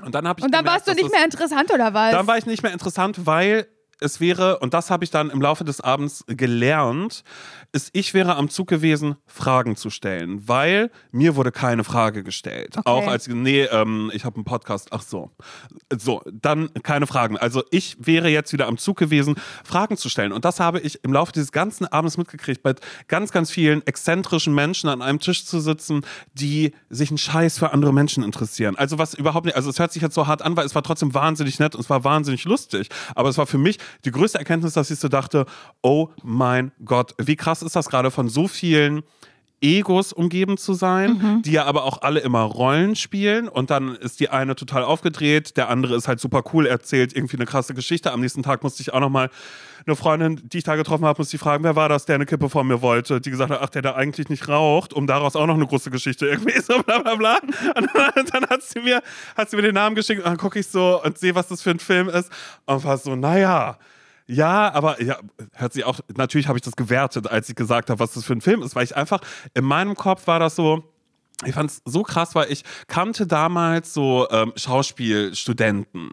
Und dann habe ich Und dann gemerkt, warst du nicht mehr interessant, oder was? dann war ich nicht mehr interessant, weil es wäre, und das habe ich dann im Laufe des Abends gelernt, ist, ich wäre am Zug gewesen, Fragen zu stellen, weil mir wurde keine Frage gestellt. Okay. Auch als, nee, ähm, ich habe einen Podcast, ach so. So, dann keine Fragen. Also ich wäre jetzt wieder am Zug gewesen, Fragen zu stellen. Und das habe ich im Laufe dieses ganzen Abends mitgekriegt, bei ganz, ganz vielen exzentrischen Menschen an einem Tisch zu sitzen, die sich einen Scheiß für andere Menschen interessieren. Also was überhaupt nicht, also es hört sich jetzt so hart an, weil es war trotzdem wahnsinnig nett und es war wahnsinnig lustig. Aber es war für mich die größte Erkenntnis, dass ich so dachte, oh mein Gott, wie krass ist das gerade von so vielen Egos umgeben zu sein, die ja aber auch alle immer Rollen spielen. Und dann ist die eine total aufgedreht, der andere ist halt super cool, erzählt irgendwie eine krasse Geschichte. Am nächsten Tag musste ich auch nochmal eine Freundin, die ich da getroffen habe, musste ich fragen, wer war das, der eine Kippe von mir wollte, die gesagt hat, ach, der da eigentlich nicht raucht, um daraus auch noch eine große Geschichte irgendwie so bla bla bla. Und dann, dann hat sie mir, hat sie mir den Namen geschickt. Und dann gucke ich so und sehe, was das für ein Film ist. Und war so, naja, ja, aber ja, hört sich auch, natürlich habe ich das gewertet, als ich gesagt habe, was das für ein Film ist, weil ich einfach, in meinem Kopf war das so, ich fand es so krass, weil ich kannte damals so ähm, Schauspielstudenten,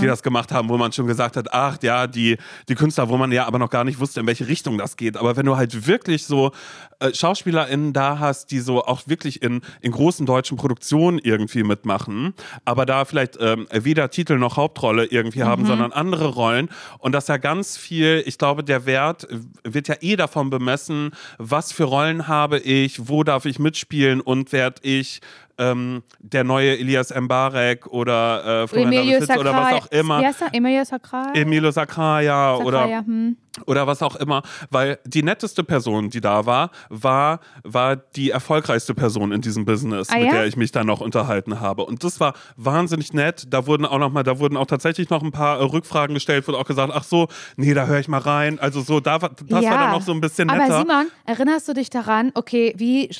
die das gemacht haben, wo man schon gesagt hat, ach ja, die, die Künstler, wo man ja aber noch gar nicht wusste, in welche Richtung das geht. Aber wenn du halt wirklich so äh, SchauspielerInnen da hast, die so auch wirklich in, in großen deutschen Produktionen irgendwie mitmachen, aber da vielleicht ähm, weder Titel noch Hauptrolle irgendwie haben, sondern andere Rollen. Und das ja ganz viel, ich glaube, der Wert wird ja eh davon bemessen, was für Rollen habe ich, wo darf ich mitspielen und werde ich ähm, der neue Elias Mbarek oder äh, Florian Fitz oder was auch immer. Er? Emilio Sakrai? Emilio Sacraia oder Sakrai, hm. oder was auch immer, weil die netteste Person, die da war, war, war die erfolgreichste Person in diesem Business, Ah, mit ja? der ich mich dann noch unterhalten habe. Und das war wahnsinnig nett. Da wurden auch noch mal, da wurden auch tatsächlich noch ein paar äh, Rückfragen gestellt, wurde auch gesagt, ach so, nee, da höre ich mal rein. Also so, da das war dann noch so ein bisschen netter. Aber Simon, erinnerst du dich daran, okay, wie,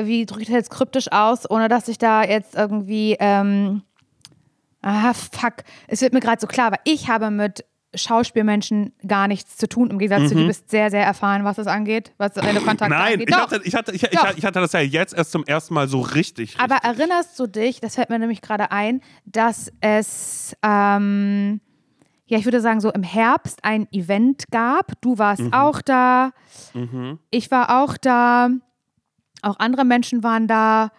wie drücke ich das jetzt kryptisch aus, ohne dass ich da jetzt irgendwie, ähm, ah, fuck, es wird mir gerade so klar, weil ich habe mit Schauspielmenschen gar nichts zu tun, im Gegensatz zu du bist sehr, sehr erfahren, was das angeht, was deine Kontakte Mhm. Nein, angeht. hatte, ich, ich, ich, ich hatte das ja jetzt erst zum ersten Mal so richtig. Aber richtig. erinnerst du dich, das fällt mir nämlich gerade ein, dass es, ähm, ja, ich würde sagen, so im Herbst ein Event gab. Du warst Mhm. auch da, ich war auch da, auch andere Menschen waren da.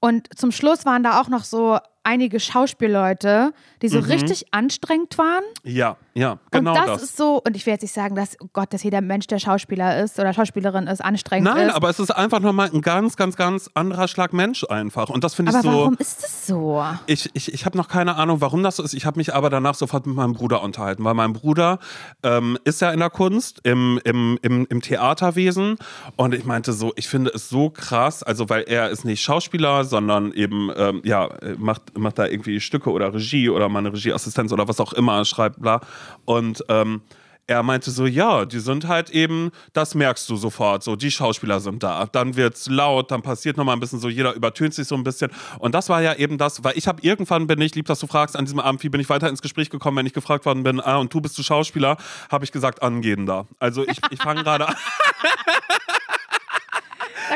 Und zum Schluss waren da auch noch so einige Schauspielleute, die so richtig anstrengend waren. Ja, ja, Mhm. genau und das, das. ist so, und ich will jetzt nicht sagen, dass, oh Gott, dass jeder Mensch, der Schauspieler ist oder Schauspielerin ist, anstrengend Nein, ist. aber es ist einfach nochmal ein ganz, ganz, ganz anderer Schlag Mensch einfach. Und das finde ich aber so. warum ist das so? Ich, ich, ich habe noch keine Ahnung, warum das so ist. Ich habe mich aber danach sofort mit meinem Bruder unterhalten, weil mein Bruder ähm, ist ja in der Kunst, im, im, im, im Theaterwesen. Und ich meinte so, ich finde es so krass, also weil er ist nicht Schauspieler, sondern eben, ähm, ja, äh, macht, macht da irgendwie Stücke oder Regie oder mal eine Regieassistenz oder was auch immer, schreibt, bla. Und ähm, er meinte so, ja, die sind halt eben, das merkst du sofort, so, die Schauspieler sind da. Dann wird's laut, dann passiert nochmal ein bisschen so, jeder übertönt sich so ein bisschen. Und das war ja eben das, weil ich habe irgendwann bin ich, lieb, dass du fragst, an diesem Abend, wie bin ich weiter ins Gespräch gekommen, wenn ich gefragt worden bin, ah, und du bist du Schauspieler, habe ich gesagt, angehender. Also ich, ich fange gerade an.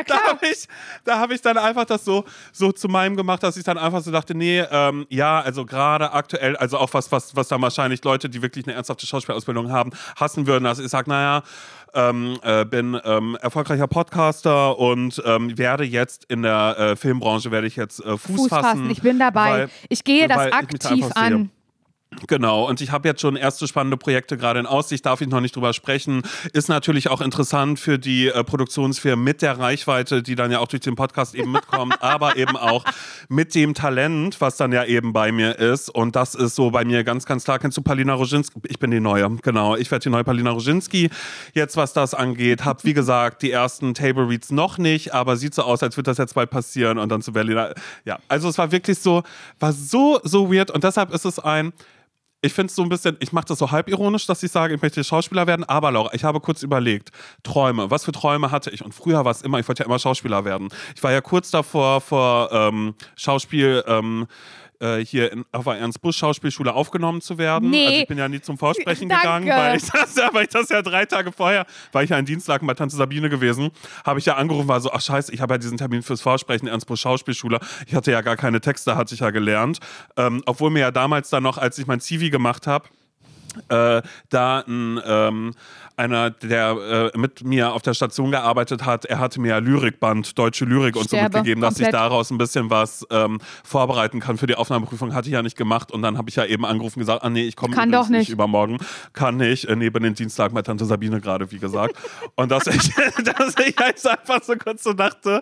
Da habe ich, da hab ich dann einfach das so, so zu meinem gemacht, dass ich dann einfach so dachte, nee, ähm, ja, also gerade aktuell, also auch was, was, was dann wahrscheinlich Leute, die wirklich eine ernsthafte Schauspielausbildung haben, hassen würden. Also ich sage, naja, ähm, äh, bin ähm, erfolgreicher Podcaster und ähm, werde jetzt in der äh, Filmbranche werde ich jetzt äh, Fuß, Fuß fassen. Ich bin dabei. weil- ich gehe das weil ich da aktiv an. Genau, und ich habe jetzt schon erste spannende Projekte gerade in Aussicht, darf ich noch nicht drüber sprechen. Ist natürlich auch interessant für die äh, Produktionsfirmen mit der Reichweite, die dann ja auch durch den Podcast eben mitkommt, aber eben auch mit dem Talent, was dann ja eben bei mir ist. Und das ist so bei mir ganz, ganz klar. Kennst du Palina Roginski? Ich bin die Neue, genau. Ich werde die neue Palina Roginski. Jetzt, was das angeht, habe, wie gesagt, die ersten Table Reads noch nicht, aber sieht so aus, als würde das jetzt bald passieren und dann zu Berliner. Ja, also es war wirklich so, war so, so weird und deshalb ist es ein ich finde es so ein bisschen, ich mache das so halb ironisch, dass ich sage, ich möchte Schauspieler werden, aber Laura, ich habe kurz überlegt, Träume, was für Träume hatte ich? Und früher war es immer, ich wollte ja immer Schauspieler werden. Ich war ja kurz davor, vor ähm, Schauspiel, ähm, äh, hier in, auf der Ernst Busch Schauspielschule aufgenommen zu werden. Nee. Also ich bin ja nie zum Vorsprechen Danke. gegangen, weil ich, das, ja, weil ich das ja drei Tage vorher, war ich ja in Dienstlagen bei Tante Sabine gewesen, habe ich ja angerufen, war so, ach scheiße, ich habe ja diesen Termin fürs Vorsprechen Ernst Busch Schauspielschule. Ich hatte ja gar keine Texte, hatte ich ja gelernt. Ähm, obwohl mir ja damals dann noch, als ich mein CV gemacht habe, äh, da ein, ähm, einer, der äh, mit mir auf der Station gearbeitet hat, er hatte mir Lyrikband, deutsche Lyrik und so Sterbe mitgegeben, dass ich komplett. daraus ein bisschen was ähm, vorbereiten kann für die Aufnahmeprüfung. Hatte ich ja nicht gemacht und dann habe ich ja eben angerufen und gesagt, ah nee, ich komme doch nicht. übermorgen. Kann nicht. Äh, neben den Dienstag bei Tante Sabine gerade, wie gesagt. und dass ich, dass ich jetzt einfach so kurz so dachte,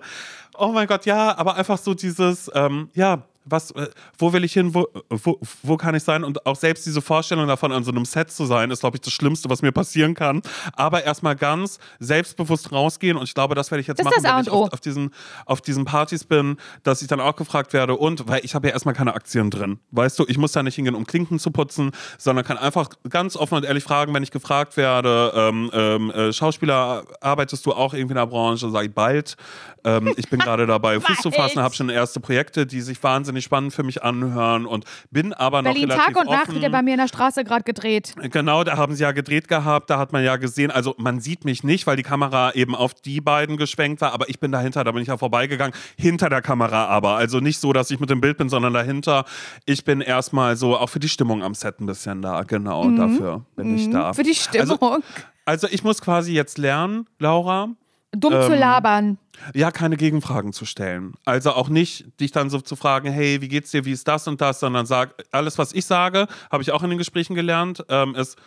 oh mein Gott, ja, aber einfach so dieses, ähm, ja, was, äh, wo will ich hin, wo, wo, wo kann ich sein? Und auch selbst diese Vorstellung davon, an so einem Set zu sein, ist, glaube ich, das Schlimmste, was mir passieren kann. Aber erstmal ganz selbstbewusst rausgehen und ich glaube, das werde ich jetzt Das machen, wenn ich auf, auf, diesen, auf diesen Partys bin, dass ich dann auch gefragt werde und, weil ich habe ja erstmal keine Aktien drin. Weißt du, ich muss da nicht hingehen, um Klinken zu putzen, sondern kann einfach ganz offen und ehrlich fragen, wenn ich gefragt werde, ähm, ähm, äh, Schauspieler, arbeitest du auch irgendwie in der Branche? Sag ich bald. Ähm, ich bin gerade dabei, Fuß zu fassen, habe schon erste Projekte, die sich wahnsinnig spannend für mich anhören und bin aber noch Berlin relativ Tag und Nacht ja bei mir in der Straße gerade gedreht. Genau, da haben sie ja gedreht gehabt, da hat man ja gesehen, also man sieht mich nicht, weil die Kamera eben auf die beiden geschwenkt war, aber ich bin dahinter, da bin ich ja vorbeigegangen, hinter der Kamera aber, also nicht so, dass ich mit dem Bild bin, sondern dahinter. Ich bin erstmal so auch für die Stimmung am Set ein bisschen da, genau, dafür bin ich da. Mhm. Für die Stimmung. Also, also ich muss quasi jetzt lernen, Laura, Dumm zu ähm, labern. ja, keine Gegenfragen zu stellen. Also auch nicht dich dann so zu fragen, hey, wie geht's dir, wie ist das und das, sondern sag, alles, was ich sage, habe ich auch in den Gesprächen gelernt, ähm, ist,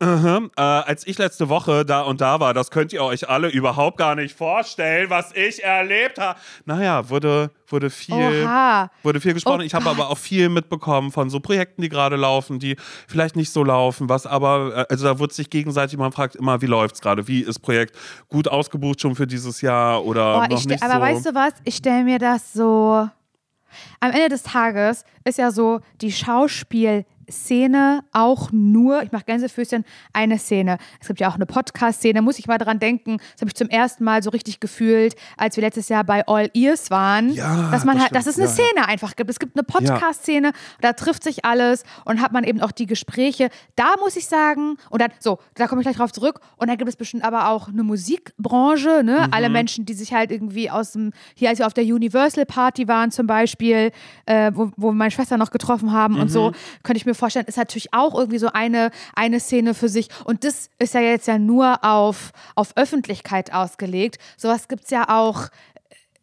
Mhm. Äh, als ich letzte Woche da und da war, das könnt ihr euch alle überhaupt gar nicht vorstellen, was ich erlebt habe. Naja, wurde, wurde viel, Oha. wurde viel gesprochen. Oh ich habe Gott. aber auch viel mitbekommen von so Projekten, die gerade laufen, die vielleicht nicht so laufen, was aber, äh, also da wird sich gegenseitig, man fragt immer, wie läuft's gerade? Wie ist Projekt gut ausgebucht schon für dieses Jahr oder Oh, noch nicht aber so? weißt du was? Ich stelle mir das so. Am Ende des Tages ist ja so die Schauspielszene auch nur, ich mache Gänsefüßchen, eine Szene. Es gibt ja auch eine Podcast-Szene, muss ich mal dran denken. Das habe ich zum ersten Mal so richtig gefühlt, als wir letztes Jahr bei All Ears waren. Ja, dass man das halt, dass es eine. Ja, Szene einfach gibt. Es gibt eine Podcast-Szene, da trifft sich alles und hat man eben auch die Gespräche. Da muss ich sagen, und dann, so, da komme ich gleich drauf zurück. Und dann gibt es bestimmt aber auch eine Musikbranche, ne? Mhm. Alle Menschen, die sich halt irgendwie aus dem, hier als wir auf der Universal Party waren zum Beispiel, äh, wo, wo meine Schwester noch getroffen haben und Mhm. so, könnte ich mir vorstellen, ist natürlich auch irgendwie so eine, eine Szene für sich. Und das ist ja jetzt ja nur auf, auf Öffentlichkeit ausgelegt. Sowas gibt es ja auch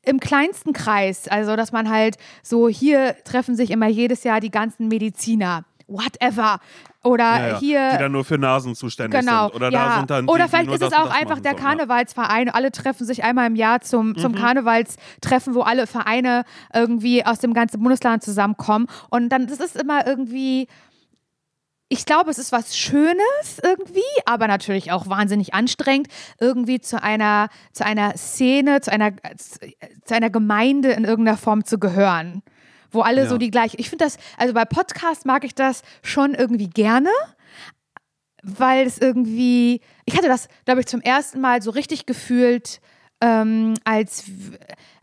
im kleinsten Kreis. Also, dass man halt so, hier treffen sich immer jedes Jahr die ganzen Mediziner. Whatever. Oder Ja, ja. hier. die dann nur für Nasen zuständig Genau. sind. Oder ja. da sind dann die, Oder die vielleicht nur ist es auch einfach der sollen, ja. Karnevalsverein. Alle treffen sich einmal im Jahr zum, zum Mhm. Karnevalstreffen, wo alle Vereine irgendwie aus dem ganzen Bundesland zusammenkommen. Und dann, das ist immer irgendwie. Ich glaube, es ist was Schönes irgendwie, aber natürlich auch wahnsinnig anstrengend, irgendwie zu einer, zu einer Szene, zu einer, zu einer Gemeinde in irgendeiner Form zu gehören. Wo alle Ja. so die gleiche. Ich finde das, also bei Podcasts mag ich das schon irgendwie gerne, weil es irgendwie, ich hatte das, glaube ich, zum ersten Mal so richtig gefühlt, ähm, als,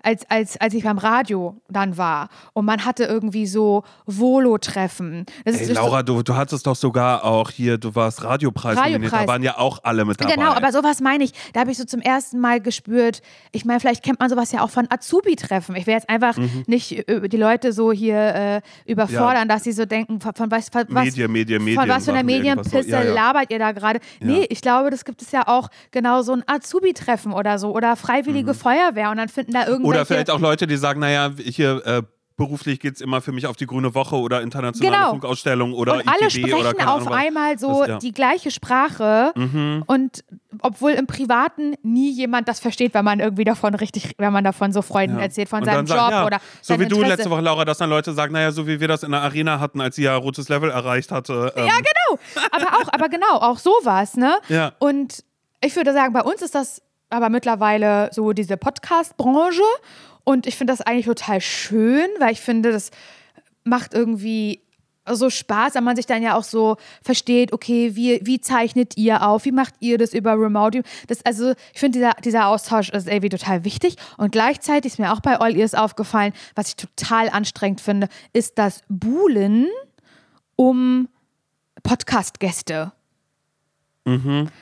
als, als, als ich beim Radio dann war. Und man hatte irgendwie so Volo-Treffen. Ey, ist so- Laura, du, du hattest doch sogar auch hier, du warst Radiopreis, Radiopreis. da waren ja auch alle mit dabei. Genau, aber sowas meine ich. Da habe ich so zum ersten Mal gespürt. Ich meine, vielleicht kennt man sowas ja auch von Azubi-Treffen. Ich will jetzt einfach Mhm. nicht äh, die Leute so hier äh, überfordern, dass sie so denken, von, von was, von was, Medien, Medien, Medien. von was für einer. Medienpisse Ja, ja. labert ihr da gerade? Nee, ich glaube, das gibt es ja auch genau so ein Azubi-Treffen oder so oder freiwillige Feuerwehr und dann finden da irgendwelche. Mhm. Oder vielleicht auch Leute, die sagen, naja, hier äh, beruflich geht es immer für mich auf die Grüne Woche oder internationale Genau. Funkausstellung oder und alle ITB oder sprechen keine auf einmal so Das- ja. die gleiche Sprache und obwohl im Privaten nie jemand das versteht, wenn man irgendwie davon richtig, wenn man davon so Freunden Ja. erzählt, von Und seinem Job sagen, ja, oder So wie du Interesse. letzte Woche, Laura, dass dann Leute sagen, naja, so wie wir das in der Arena hatten, als sie ja rotes Level erreicht hatte. Ähm, Ja, genau. Aber auch, aber genau, auch sowas, ne? Ja. Und ich würde sagen, bei uns ist das aber mittlerweile so diese Podcast-Branche. Und ich finde das eigentlich total schön, weil ich finde, das macht irgendwie so Spaß, wenn man sich dann ja auch so versteht, okay, wie, wie zeichnet ihr auf, wie macht ihr das über Remote? Das, also ich finde, dieser, dieser Austausch ist irgendwie total wichtig und gleichzeitig ist mir auch bei All Ears aufgefallen, was ich total anstrengend finde, ist das Buhlen um Podcast-Gäste.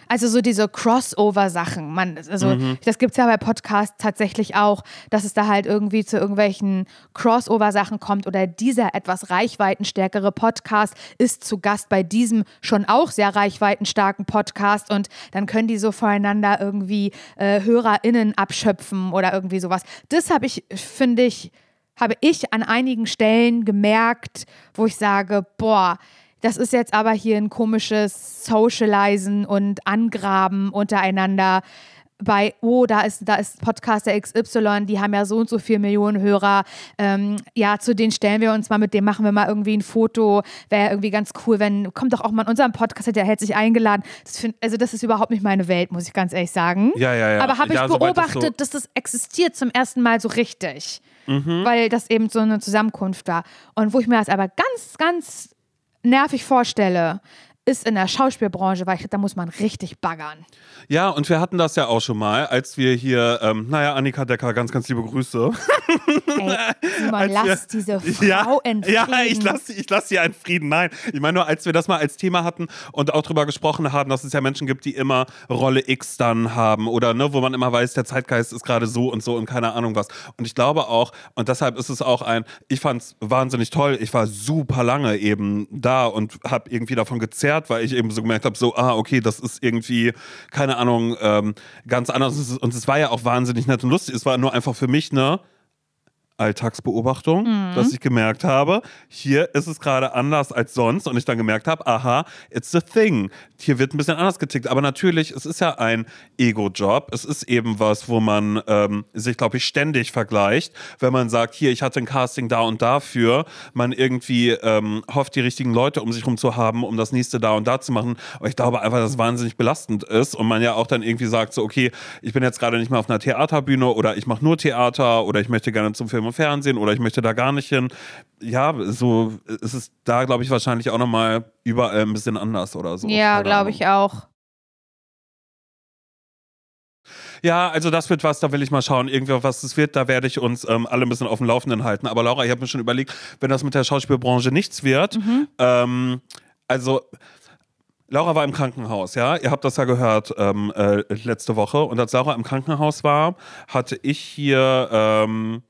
Also so diese Crossover-Sachen. Man, also das gibt es ja bei Podcasts tatsächlich auch, dass es da halt irgendwie zu irgendwelchen Crossover-Sachen kommt oder dieser etwas reichweitenstärkere Podcast ist zu Gast bei diesem schon auch sehr reichweitenstarken Podcast und dann können die so voreinander irgendwie äh, HörerInnen abschöpfen oder irgendwie sowas. Das habe ich, finde ich, habe ich an einigen Stellen gemerkt, wo ich sage, boah, das ist jetzt aber hier ein komisches Socializen und Angraben untereinander. Bei, oh, da ist, da ist Podcaster XY, die haben ja so und so viel Millionen Hörer. Ähm, ja, zu denen stellen wir uns mal, mit dem machen wir mal irgendwie ein Foto. Wäre ja irgendwie ganz cool, wenn, kommt doch auch mal in unseren Podcast, der hält sich eingeladen. Das find, also, das ist überhaupt nicht meine Welt, muss ich ganz ehrlich sagen. Ja, ja, ja. Aber habe ich Ja, das beobachtet, so- dass das existiert zum ersten Mal so richtig. Mhm. Weil das eben so eine Zusammenkunft war. Und wo ich mir das aber ganz, ganz nervig vorstelle, ist in der Schauspielbranche, weil ich da muss man richtig baggern. Ja, und wir hatten das ja auch schon mal, als wir hier, ähm, naja, Annika Decker, ganz, ganz liebe Grüße. Ey, Simon, lass diese Frau ja, in ja, Frieden. ich lasse ich lass sie einen Frieden. Nein, ich meine nur, als wir das mal als Thema hatten und auch drüber gesprochen haben, dass es ja Menschen gibt, die immer Rolle X dann haben oder ne, wo man immer weiß, der Zeitgeist ist gerade so und so und keine Ahnung was. Und ich glaube auch, und deshalb ist es auch ein, ich fand es wahnsinnig toll. Ich war super lange eben da und habe irgendwie davon gezerrt, weil ich eben so gemerkt habe, so, ah, okay, das ist irgendwie, keine Ahnung, ähm, ganz anders. Und es war ja auch wahnsinnig nett und lustig. Es war nur einfach für mich, ne? Alltagsbeobachtung, Mhm. dass ich gemerkt habe, hier ist es gerade anders als sonst und ich dann gemerkt habe, aha, it's a thing. Hier wird ein bisschen anders getickt. Aber natürlich, es ist ja ein Ego-Job. Es ist eben was, wo man ähm, sich, glaube ich, ständig vergleicht. Wenn man sagt, hier, ich hatte ein Casting da und dafür, man irgendwie ähm, hofft, die richtigen Leute um sich herum zu haben, um das nächste da und da zu machen. Aber ich glaube einfach, dass es wahnsinnig belastend ist und man ja auch dann irgendwie sagt, so, okay, ich bin jetzt gerade nicht mehr auf einer Theaterbühne oder ich mache nur Theater oder ich möchte gerne zum Film und Fernsehen oder ich möchte da gar nicht hin. Ja, so ist es da, glaube ich, wahrscheinlich auch nochmal überall ein bisschen anders oder so. Ja, glaube ich auch. Ja, also das wird was, da will ich mal schauen, irgendwie was es wird, da werde ich uns ähm, alle ein bisschen auf dem Laufenden halten. Aber Laura, ich habe mir schon überlegt, wenn das mit der Schauspielbranche nichts wird, Mhm. ähm, also Laura war im Krankenhaus, ja. Ihr habt das ja gehört ähm, äh, letzte Woche. Und als Laura im Krankenhaus war, hatte ich hier ähm,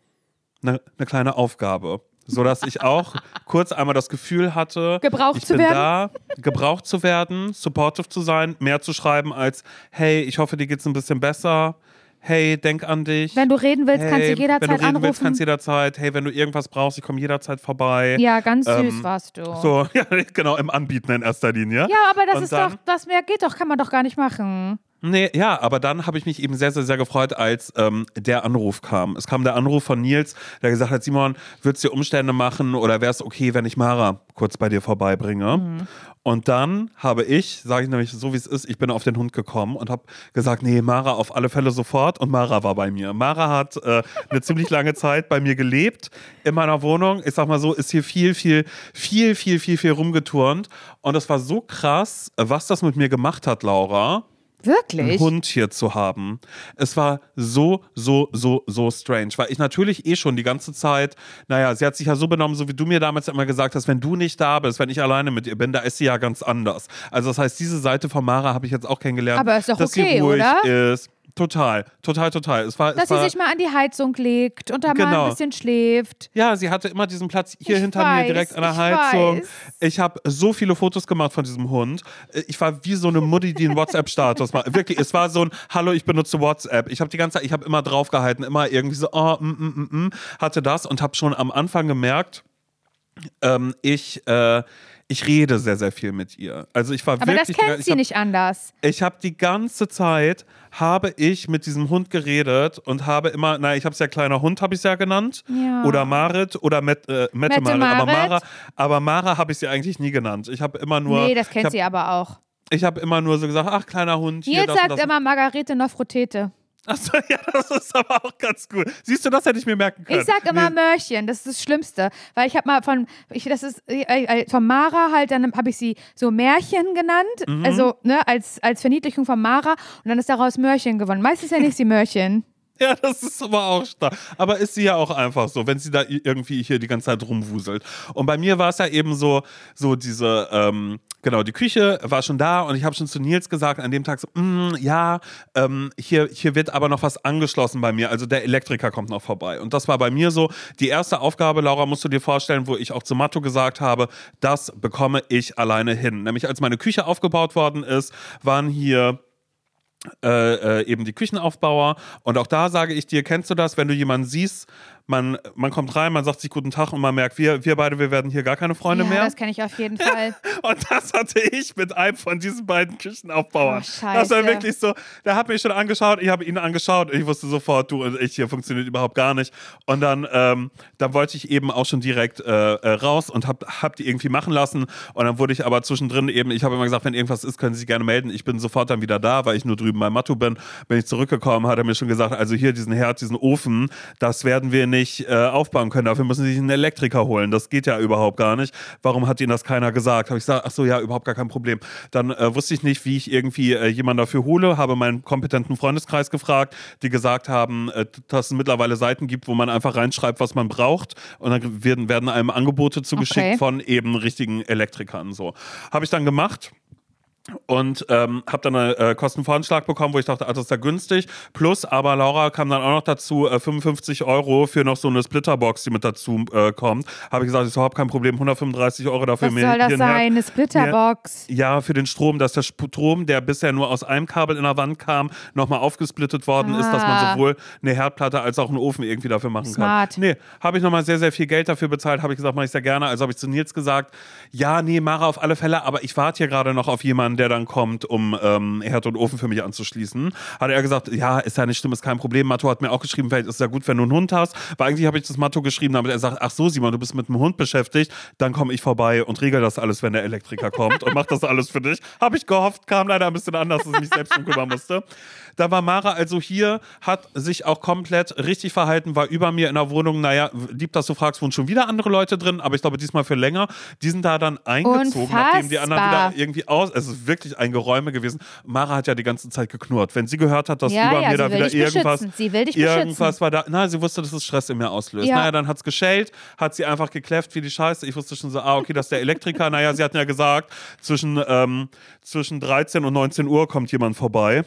eine ne kleine Aufgabe. Sodass ich auch kurz einmal das Gefühl hatte, Gebraucht ich zu bin werden? da, gebraucht zu werden, supportive zu sein, mehr zu schreiben als, hey, ich hoffe, dir geht's ein bisschen besser. Hey, denk an dich. Wenn du reden willst, kannst du jederzeit wenn du reden anrufen. Willst, kannst du jederzeit. Hey, wenn du irgendwas brauchst, ich komme jederzeit vorbei. ja, ganz süß Ähm, warst du. So, ja, genau, im Anbieten in erster Linie. Ja, aber das Und ist dann- doch, das mehr geht doch, kann man doch gar nicht machen. Nee, ja, aber dann habe ich mich eben sehr, sehr, sehr gefreut, als ähm, der Anruf kam. Es kam der Anruf von Nils, der gesagt hat, Simon, würdest du Umstände machen oder wäre es okay, wenn ich Mara kurz bei dir vorbeibringe? Und dann habe ich, sage ich nämlich so wie es ist, ich bin auf den Hund gekommen und habe gesagt, nee, Mara auf alle Fälle sofort. Und Mara war bei mir. Mara hat äh, eine ziemlich lange Zeit bei mir gelebt in meiner Wohnung. Ich sag mal so, ist hier viel, viel, viel, viel, viel, viel rumgeturnt. Und es war so krass, was das mit mir gemacht hat, Laura einen Wirklich? Hund hier zu haben. Es war so, so, so, so strange, weil ich natürlich eh schon die ganze Zeit, naja, sie hat sich ja so benommen, so wie du mir damals immer gesagt hast, wenn du nicht da bist, wenn ich alleine mit ihr bin, da ist sie ja ganz anders. Also das heißt, diese Seite von Mara habe ich jetzt auch kennengelernt. Aber ist doch dass okay, sie ruhig oder? ist. Total, total, total. Es war, Dass es sie war, sich mal an die Heizung legt und da mal Genau. ein bisschen schläft. Ja, sie hatte immer diesen Platz hier Ich hinter weiß, mir direkt an der ich Heizung. weiß. Ich habe so viele Fotos gemacht von diesem Hund. Ich war wie so eine Mutti, die einen WhatsApp-Status macht. Wirklich, es war so ein Hallo, ich benutze WhatsApp. Ich habe die ganze Zeit, ich habe immer draufgehalten, immer irgendwie so, oh, mm, mm, mm, mm, hatte das und habe schon am Anfang gemerkt, ähm, ich, äh, ich rede sehr, sehr viel mit ihr. Also ich war Aber das wirklich. kennt ich sie hab, nicht anders. ich habe die ganze Zeit habe ich mit diesem Hund geredet und habe immer, naja, ich habe es ja kleiner Hund, habe ich es ja genannt. Ja. Oder Marit oder Met, äh, Mette, Mette Marit. Aber. Mara, aber Mara habe ich sie eigentlich nie genannt. Ich habe immer nur. nee, das kennt hab, sie aber auch. Ich habe immer nur so gesagt, ach, kleiner Hund. Hier, Nils das sagt das. immer Margarete Nofrotete. Achso, ja, das ist aber auch ganz cool. Siehst du, das hätte ich mir merken können. Ich sag immer Nee. Mörchen, das ist das Schlimmste. Weil ich habe mal von, ich, das ist äh, äh, von Mara halt, dann habe ich sie so Märchen genannt, Mhm. also ne, als, als Verniedlichung von Mara und dann ist daraus Mörchen geworden. Meistens ja nicht sie Mörchen. Ja, das ist aber auch stark. Aber ist sie ja auch einfach so, wenn sie da irgendwie hier die ganze Zeit rumwuselt. Und bei mir war es ja eben so, so diese, ähm, genau, die Küche war schon da und ich habe schon zu Nils gesagt an dem Tag so, "Mm, ja, ähm, hier, hier wird aber noch was angeschlossen bei mir. Also der Elektriker kommt noch vorbei. Und das war bei mir so die erste Aufgabe, Laura, musst du dir vorstellen, wo ich auch zu Matto gesagt habe, das bekomme ich alleine hin. Nämlich als meine Küche aufgebaut worden ist, waren hier äh, äh, eben die Küchenaufbauer. Und auch da sage ich dir, kennst du das, wenn du jemanden siehst, man, man kommt rein, man sagt sich guten Tag und man merkt, wir, wir beide, wir werden hier gar keine Freunde ja, mehr. das kenne ich auf jeden Fall. Und das hatte ich mit einem von diesen beiden Küchenaufbauern. Oh, das war wirklich so, der hat mich schon angeschaut, ich habe ihn angeschaut und ich wusste sofort, du und ich, hier funktioniert überhaupt gar nicht. Und dann, ähm, dann wollte ich eben auch schon direkt äh, äh, raus und hab, hab die irgendwie machen lassen. Und dann wurde ich aber zwischendrin eben, ich habe immer gesagt, wenn irgendwas ist, können Sie sich gerne melden. Ich bin sofort dann wieder da, weil ich nur drüben bei Matto bin. Bin ich zurückgekommen, hat er mir schon gesagt, also hier diesen Herd, diesen Ofen, das werden wir nicht äh, aufbauen können. Dafür müssen Sie sich einen Elektriker holen. Das geht ja überhaupt gar nicht. Warum hat Ihnen das keiner gesagt? Habe ich gesagt, ach so, ja, überhaupt gar kein Problem. Dann äh, wusste ich nicht, wie ich irgendwie äh, jemanden dafür hole, habe meinen kompetenten Freundeskreis gefragt, die gesagt haben, äh, dass es mittlerweile Seiten gibt, wo man einfach reinschreibt, was man braucht und dann werden, werden einem Angebote zugeschickt Okay. von eben richtigen Elektrikern. So. Habe ich dann gemacht und ähm, habe dann einen äh, Kostenvoranschlag bekommen, wo ich dachte, ah, das ist ja günstig. Plus, aber Laura kam dann auch noch dazu, äh, 55 Euro für noch so eine Splitterbox, die mit dazu äh, kommt. Habe ich gesagt, ist überhaupt kein Problem, 135 Euro dafür. Was mir soll das sein? Eine Splitterbox. ja, für den Strom, dass der Strom, der bisher nur aus einem Kabel in der Wand kam, nochmal aufgesplittet worden ist, dass man Ah. sowohl eine Herdplatte als auch einen Ofen irgendwie dafür machen Smart. kann. Nee, habe ich nochmal sehr, sehr viel Geld dafür bezahlt, habe ich gesagt, mache ich sehr gerne. Also habe ich zu Nils gesagt, ja, nee, Mara auf alle Fälle, aber ich warte hier gerade noch auf jemanden, der dann kommt, um ähm, Herd und Ofen für mich anzuschließen. Hat er gesagt, ja, ist ja nicht schlimm, ist kein Problem. Matto hat mir auch geschrieben, vielleicht ist es ja gut, wenn du einen Hund hast. Weil eigentlich habe ich das Matto geschrieben, damit er sagt, ach so, Simon, du bist mit einem Hund beschäftigt, dann komme ich vorbei und regel das alles, wenn der Elektriker kommt und mach das alles für dich. Habe ich gehofft, kam leider ein bisschen anders, dass ich mich selbst drum kümmern musste. Da war Mara also hier, hat sich auch komplett richtig verhalten, war über mir in der Wohnung. Naja, lieb, dass du fragst, wohnen schon wieder andere Leute drin, aber ich glaube diesmal für länger. Die sind da dann eingezogen, nachdem die anderen Unfassbar. wieder irgendwie aus. Es ist wirklich ein Geräume gewesen. Mara hat ja die ganze Zeit geknurrt. Wenn sie gehört hat, dass Ja, über ja, mir da wieder irgendwas, beschützen. Sie will dich irgendwas beschützen. war da. Na, sie wusste, dass es Stress in mir auslöst. Ja. Naja, dann hat es geschellt, hat sie einfach gekläfft wie die Scheiße. Ich wusste schon so, ah, okay, das ist der Elektriker. naja, sie hatten ja gesagt, zwischen, ähm, zwischen 13 und 19 Uhr kommt jemand vorbei.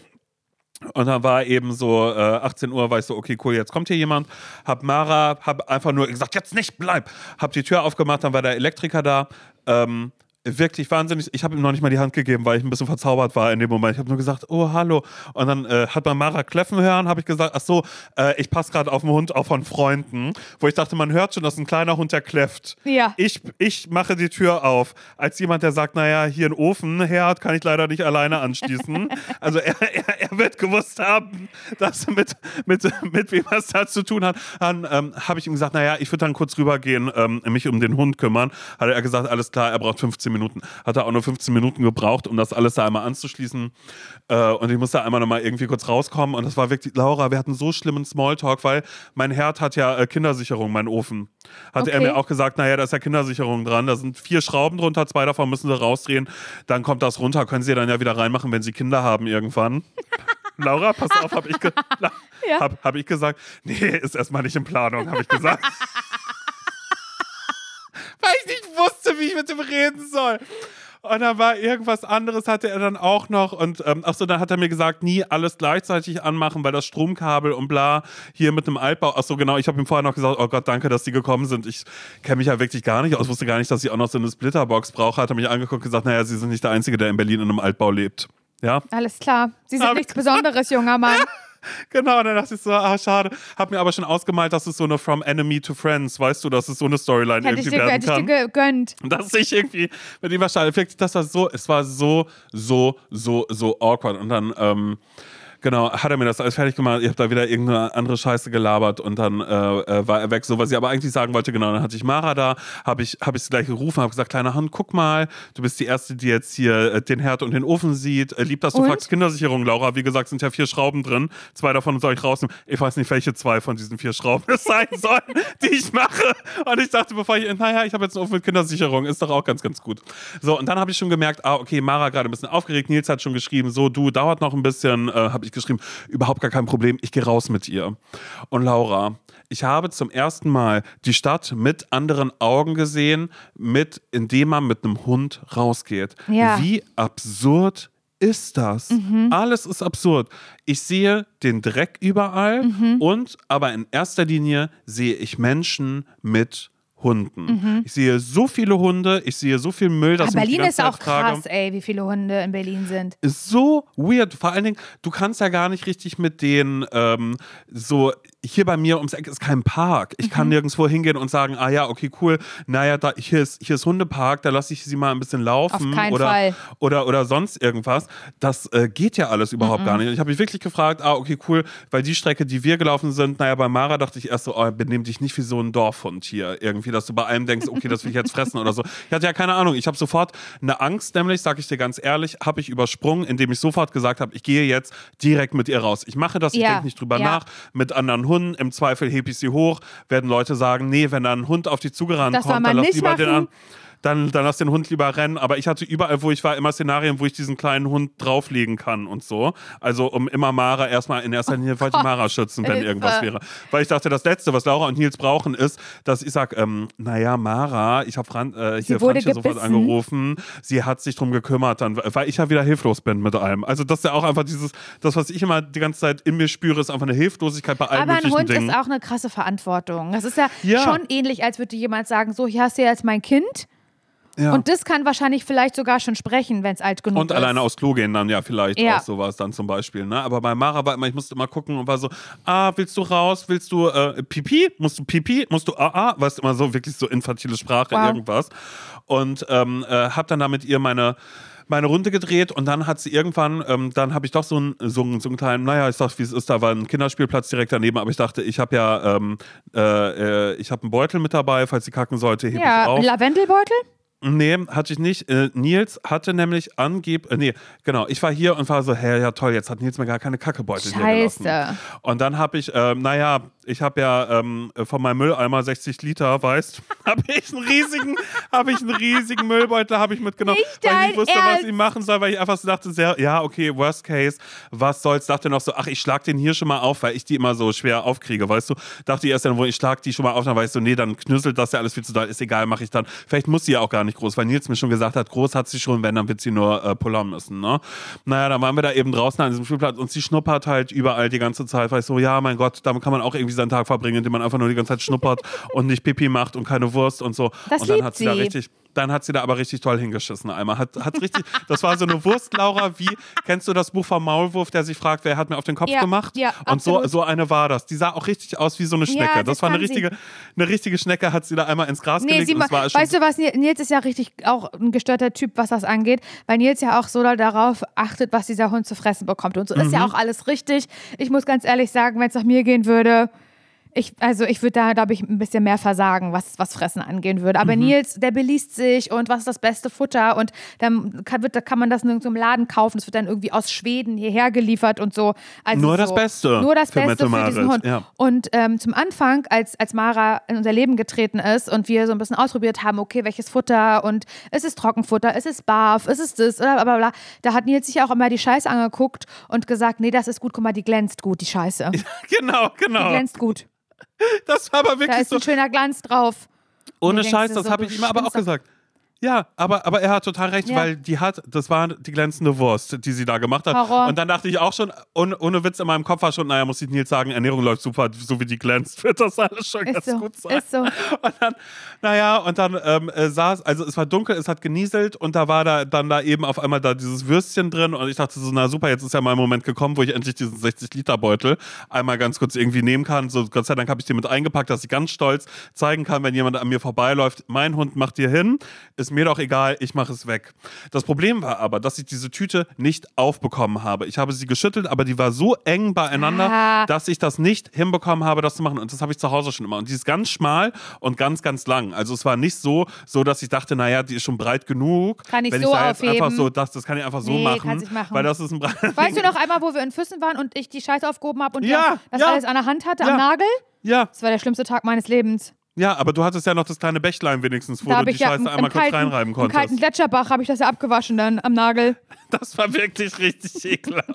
Und dann war eben so äh, 18 Uhr, war ich so, okay, cool, jetzt kommt hier jemand. Hab Mara, hab einfach nur gesagt, jetzt nicht, bleib. Hab die Tür aufgemacht, dann war der Elektriker da. Ähm, wirklich wahnsinnig. Ich habe ihm noch nicht mal die Hand gegeben, weil ich ein bisschen verzaubert war in dem Moment. Ich habe nur gesagt, oh, hallo. Und dann äh, hat man Mara kläffen hören, habe ich gesagt, ach so, äh, ich passe gerade auf den Hund auch von Freunden. Wo ich dachte, man hört schon, dass ein kleiner Hund, der kläfft. Ja. Ich, ich mache die Tür auf. Als jemand, der sagt, naja, hier ein Ofen, Herd, kann ich leider nicht alleine anschließen. also er, er, er wird gewusst haben, dass er mit, mit, mit wem er es da zu tun hat. Dann ähm, habe ich ihm gesagt, naja, ich würde dann kurz rübergehen, ähm, mich um den Hund kümmern. Hat er gesagt, alles klar, er braucht 15 Minuten. Hat er auch nur 15 Minuten gebraucht, um das alles da einmal anzuschließen. Äh, und ich musste einmal nochmal irgendwie kurz rauskommen. Und das war wirklich, Laura, wir hatten so schlimmen Smalltalk, weil mein Herd hat ja äh, Kindersicherung, mein Ofen. Hat er Okay. mir auch gesagt, naja, da ist ja Kindersicherung dran. Da sind vier Schrauben drunter, zwei davon müssen sie rausdrehen. Dann kommt das runter, können sie dann ja wieder reinmachen, wenn sie Kinder haben irgendwann. Laura, pass auf, habe ich, ge Ja. hab, hab ich gesagt. Nee, ist erstmal nicht in Planung, habe ich gesagt. Wusste, wie ich mit ihm reden soll. Und dann war irgendwas anderes, hatte er dann auch noch. Und ähm, achso, dann hat er mir gesagt, nie alles gleichzeitig anmachen, weil das Stromkabel und bla hier mit einem Altbau. Achso, genau, ich habe ihm vorher noch gesagt, oh Gott, danke, dass die gekommen sind. Ich kenne mich ja wirklich gar nicht aus, wusste gar nicht, dass ich auch noch so eine Splitterbox brauche. Hat er mich angeguckt und gesagt, naja, Sie sind nicht der Einzige, der in Berlin in einem Altbau lebt. Ja. Alles klar. Sie sind Aber- nichts Besonderes, junger Mann. Genau, und dann dachte ich so, ah, schade. Hab mir aber schon ausgemalt, dass es so eine From Enemy to Friends, weißt du, dass es so eine Storyline Hätte ich irgendwie dir, werden hätte ich kann. dir gegönnt. dass ich irgendwie mit ihm wahrscheinlich, das war so, es war so, so, so, so awkward. Und dann, ähm, genau, hat er mir das alles fertig gemacht. Ich habe da wieder irgendeine andere Scheiße gelabert und dann äh, äh, war er weg. So, was ich aber eigentlich sagen wollte, genau, dann hatte ich Mara da, habe ich, hab ich sie gleich gerufen, habe gesagt, kleine Hand, guck mal, du bist die Erste, die jetzt hier äh, den Herd und den Ofen sieht. Äh, lieb, dass du Und? fragst Kindersicherung, Laura. Wie gesagt, sind ja vier Schrauben drin. Zwei davon soll ich rausnehmen. Ich weiß nicht, welche zwei von diesen vier Schrauben es sein sollen, die ich mache. Und ich dachte, bevor ich, naja, ich habe jetzt einen Ofen mit Kindersicherung, ist doch auch ganz, ganz gut. So, und dann habe ich schon gemerkt, ah, okay, Mara gerade ein bisschen aufgeregt. Nils hat schon geschrieben, so, du, dauert noch ein bisschen. Äh, habe ich geschrieben, überhaupt gar kein Problem, ich gehe raus mit ihr. Und Laura, ich habe zum ersten Mal die Stadt mit anderen Augen gesehen, mit, indem man mit einem Hund rausgeht. Ja. Wie absurd ist das? Alles ist absurd. Ich sehe den Dreck überall und aber in erster Linie sehe ich Menschen mit Hunden. Ich sehe so viele Hunde, ich sehe so viel Müll, dass Ah, die Berlin ist auch frage, krass, ey, wie viele Hunde in Berlin sind. ist so weird. Vor allen Dingen, du kannst ja gar nicht richtig mit den ähm, so. Hier bei mir ums Eck ist kein Park. Ich Mhm. kann nirgendwo hingehen und sagen, ah ja, okay, cool. Naja, da, hier, ist, hier ist Hundepark, da lasse ich sie mal ein bisschen laufen. Auf keinen oder, Fall. Oder, oder sonst irgendwas. Das äh, geht ja alles überhaupt Mhm. gar nicht. Ich habe mich wirklich gefragt, ah, okay, cool, weil die Strecke, die wir gelaufen sind, naja, bei Mara dachte ich erst so, oh, benimm dich nicht wie so ein Dorfhund hier. Irgendwie, dass du bei allem denkst, okay, das will ich jetzt fressen oder so. Ich hatte ja keine Ahnung. Ich habe sofort eine Angst, nämlich, sage ich dir ganz ehrlich, habe ich übersprungen, indem ich sofort gesagt habe, ich gehe jetzt direkt mit ihr raus. Ich mache das, ich Ja, denke nicht drüber ja. nach. Mit anderen Hunden, im Zweifel hebe ich sie hoch, werden Leute sagen, nee, wenn da ein Hund auf die zugerannt Das kommt, dann lass lieber den machen. an dann, dann lass den Hund lieber rennen. Aber ich hatte überall, wo ich war, immer Szenarien, wo ich diesen kleinen Hund drauflegen kann und so. Also um immer Mara erstmal in erster Linie wollte ich Mara schützen, wenn Oh Hilfe. irgendwas wäre. Weil ich dachte, das Letzte, was Laura und Nils brauchen, ist, dass ich sage, ähm, naja, Mara, ich habe Fran äh, hier Franzi sofort angerufen, sie hat sich drum gekümmert, dann, weil ich ja wieder hilflos bin mit allem. Also das ist ja auch einfach dieses, das, was ich immer die ganze Zeit in mir spüre, ist einfach eine Hilflosigkeit bei allen Aber ein Hund Dingen. ist auch eine krasse Verantwortung. Das ist ja, Ja. schon ähnlich, als würde jemand sagen, so, hier hast du jetzt mein Kind. Ja. Und das kann wahrscheinlich vielleicht sogar schon sprechen, wenn es alt genug Und ist. alleine aufs Klo gehen dann ja vielleicht Ja. auch sowas dann zum Beispiel. Ne? Aber bei Mara war immer, ich musste immer gucken und war so, ah, willst du raus? Willst du äh, Pipi? Musst du Pipi? Musst du ah, ah? Weißt du, immer so wirklich so infantile Sprache, Wow. irgendwas. Und ähm, äh, hab dann da mit ihr meine meine Runde gedreht und dann hat sie irgendwann, ähm, dann habe ich doch so einen so einen- so einen kleinen, naja, ich sag, wie es ist, da war ein Kinderspielplatz direkt daneben, aber ich dachte, ich habe ja, ähm, äh, äh, ich habe einen Beutel mit dabei, falls sie kacken sollte, ich Ja, auf. ein Lavendelbeutel? Nee, hatte ich nicht. Äh, Nils hatte nämlich angeb, äh, nee, genau, ich war hier und war so, hä, ja toll, jetzt hat Nils mir gar keine Kackebeutel hier gelassen. Scheiße. Und dann habe ich, ähm, naja, ich habe ja ähm, von meinem Mülleimer 60 Liter, weißt, habe ich einen riesigen, habe ich einen riesigen Müllbeutel, habe ich mitgenommen, Nicht weil ich nicht wusste, was Ernst? ich machen soll, weil ich einfach so dachte, sehr, ja, okay, worst case, was soll's, dachte noch so, ach, ich schlag den hier schon mal auf, weil ich die immer so schwer aufkriege, weißt du, dachte ich erst dann, wo ich schlag die schon mal auf, dann ich so, nee, dann knüsselt das ja alles viel zu doll, ist egal, mache ich dann, vielleicht muss sie ja auch gar nicht groß, weil Nils mir schon gesagt hat, groß hat sie schon, wenn, dann wird sie nur äh, pullern müssen, ne, naja, dann waren wir da eben draußen an diesem Spielplatz und sie schnuppert halt überall die ganze Zeit, weil ich so, ja, mein Gott, damit kann man auch irgendwie seinen Tag verbringen, indem man einfach nur die ganze Zeit schnuppert und nicht Pipi macht und keine Wurst und so. Das und dann hat sie da sie. richtig, dann hat sie da aber richtig toll hingeschissen einmal. Hat, hat richtig, das war so eine Wurst, Laura, wie, kennst du das Buch vom Maulwurf, der sich fragt, wer hat mir auf den Kopf Ja, gemacht? ja, und so, absolut. so eine war das. Die sah auch richtig aus wie so eine Schnecke. Ja, das, das war eine sie. richtige, eine richtige Schnecke, hat sie da einmal ins Gras Nee, gelegt sie und war schon weißt du was, Nils ist ja richtig auch ein gestörter Typ, was das angeht, weil Nils ja auch so darauf achtet, was dieser Hund zu fressen bekommt. Und so ist Mhm. ja auch alles richtig. Ich muss ganz ehrlich sagen, wenn es nach mir gehen würde, ich, also ich würde da, glaube ich, ein bisschen mehr versagen, was, was Fressen angehen würde. Mhm. Aber Nils, der beliest sich und was ist das beste Futter und dann kann, wird, da kann man das nirgendwo im Laden kaufen. Das wird dann irgendwie aus Schweden hierher geliefert und so. Also Nur so, das Beste Nur das für Beste für diesen Hund. ja. Und ähm, zum Anfang, als, als Mara in unser Leben getreten ist und wir so ein bisschen ausprobiert haben, okay, welches Futter und ist es Trockenfutter, ist es Barf, ist es das, bla bla bla, da hat Nils sich auch immer die Scheiße angeguckt und gesagt, nee, das ist gut, guck mal, die glänzt gut, die Scheiße. Die Genau, genau. glänzt gut. Das war aber Da wirklich ist so. ein schöner Glanz drauf. Ohne Scheiß, das so, habe ich ihm aber auch gesagt. Ja, aber, aber er hat total recht, Ja. weil die hat, das war die glänzende Wurst, die sie da gemacht hat. Horror. Und dann dachte ich auch schon, ohne, ohne Witz in meinem Kopf war schon, naja, muss ich Nils sagen, Ernährung läuft super, so wie die glänzt, wird das alles schon Ist ganz so, gut sein. ist so. Und dann, naja, und dann ähm, äh, saß, also es war dunkel, es hat genieselt und da war da dann da eben auf einmal da dieses Würstchen drin und ich dachte so, na super, jetzt ist ja mein Moment gekommen, wo ich endlich diesen 60-Liter-Beutel einmal ganz kurz irgendwie nehmen kann. So, Gott sei Dank habe ich den mit eingepackt, dass ich ganz stolz zeigen kann, wenn jemand an mir vorbeiläuft, mein Hund macht dir hin, ist mir doch egal, ich mache es weg. Das Problem war aber, dass ich diese Tüte nicht aufbekommen habe. Ich habe sie geschüttelt, aber die war so eng beieinander, Ah. dass ich das nicht hinbekommen habe, das zu machen. Und das habe ich zu Hause schon immer. Und die ist ganz schmal und ganz, ganz lang. Also es war nicht so, so dass ich dachte, naja, die ist schon breit genug. Kann ich Wenn so ich da jetzt aufheben? einfach so, das, das kann ich einfach so Nee, machen, machen. Weil das ist ein. Weißt du noch einmal, wo wir in Füssen waren und ich die Scheiße aufgehoben habe und ja, das ja. alles an der Hand hatte, Ja. am Nagel? Ja, Das war der schlimmste Tag meines Lebens. Ja, aber du hattest ja noch das kleine Bächlein wenigstens, wo da du die ja Scheiße einmal kurz kalten, reinreiben im kalten konntest. Gletscherbach habe ich das ja abgewaschen dann am Nagel. Das war wirklich richtig ekelhaft.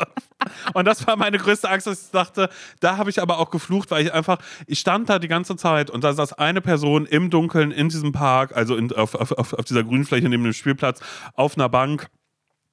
Und das war meine größte Angst, dass ich dachte, da habe ich aber auch geflucht, weil ich einfach, ich stand da die ganze Zeit und da saß eine Person im Dunkeln in diesem Park, also in, auf, auf, auf auf dieser Grünfläche neben dem Spielplatz, auf einer Bank.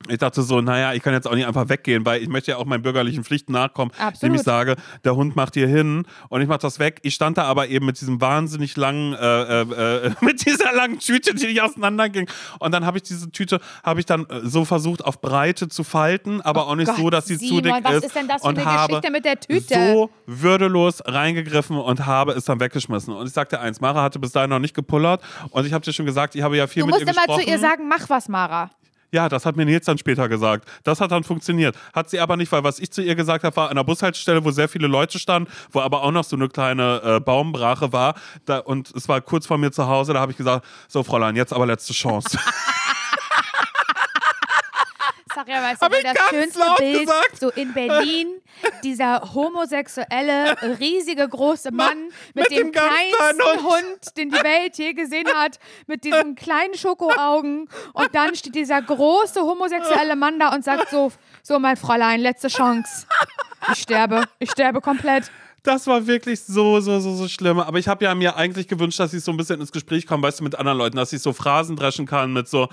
Ich dachte so, naja, ich kann jetzt auch nicht einfach weggehen, weil ich möchte ja auch meinen bürgerlichen Pflichten nachkommen, Absolut. indem ich sage, der Hund macht hier hin und ich mache das weg. Ich stand da aber eben mit diesem wahnsinnig langen, äh, äh, äh, mit dieser langen Tüte, die nicht auseinanderging. Und dann habe ich diese Tüte, habe ich dann äh, so versucht auf Breite zu falten, aber auch nicht Gott, so, dass sie zu Simon, dick was ist. ist denn das für und eine habe Geschichte mit der Tüte? So würdelos reingegriffen und habe es dann weggeschmissen. Und ich sagte eins, Mara hatte bis dahin noch nicht gepullert und ich habe dir schon gesagt, ich habe ja viel Du mit musst ihr immer gesprochen. zu ihr sagen, mach was, Mara. Ja, das hat mir Nils dann später gesagt. Das hat dann funktioniert. Hat sie aber nicht, weil was ich zu ihr gesagt habe, war an einer Bushaltestelle, wo sehr viele Leute standen, wo aber auch noch so eine kleine äh, Baumbrache war. Da, und es war kurz vor mir zu Hause, da habe ich gesagt, so Fräulein, jetzt aber letzte Chance. Ja, weißt du, ich das schönste Bild, gesagt. so in Berlin, dieser homosexuelle, riesige, große Mann mit, mit dem, dem kleinsten kleinen Hund. Hund. den die Welt je gesehen hat, mit diesen kleinen Schokoaugen. Und dann steht dieser große homosexuelle Mann da und sagt so, so mein Fräulein, letzte Chance. Ich sterbe, ich sterbe komplett. Das war wirklich so, so, so, so schlimm. Aber ich habe ja mir eigentlich gewünscht, dass ich so ein bisschen ins Gespräch komme, weißt du, mit anderen Leuten, dass ich so Phrasen dreschen kann mit so,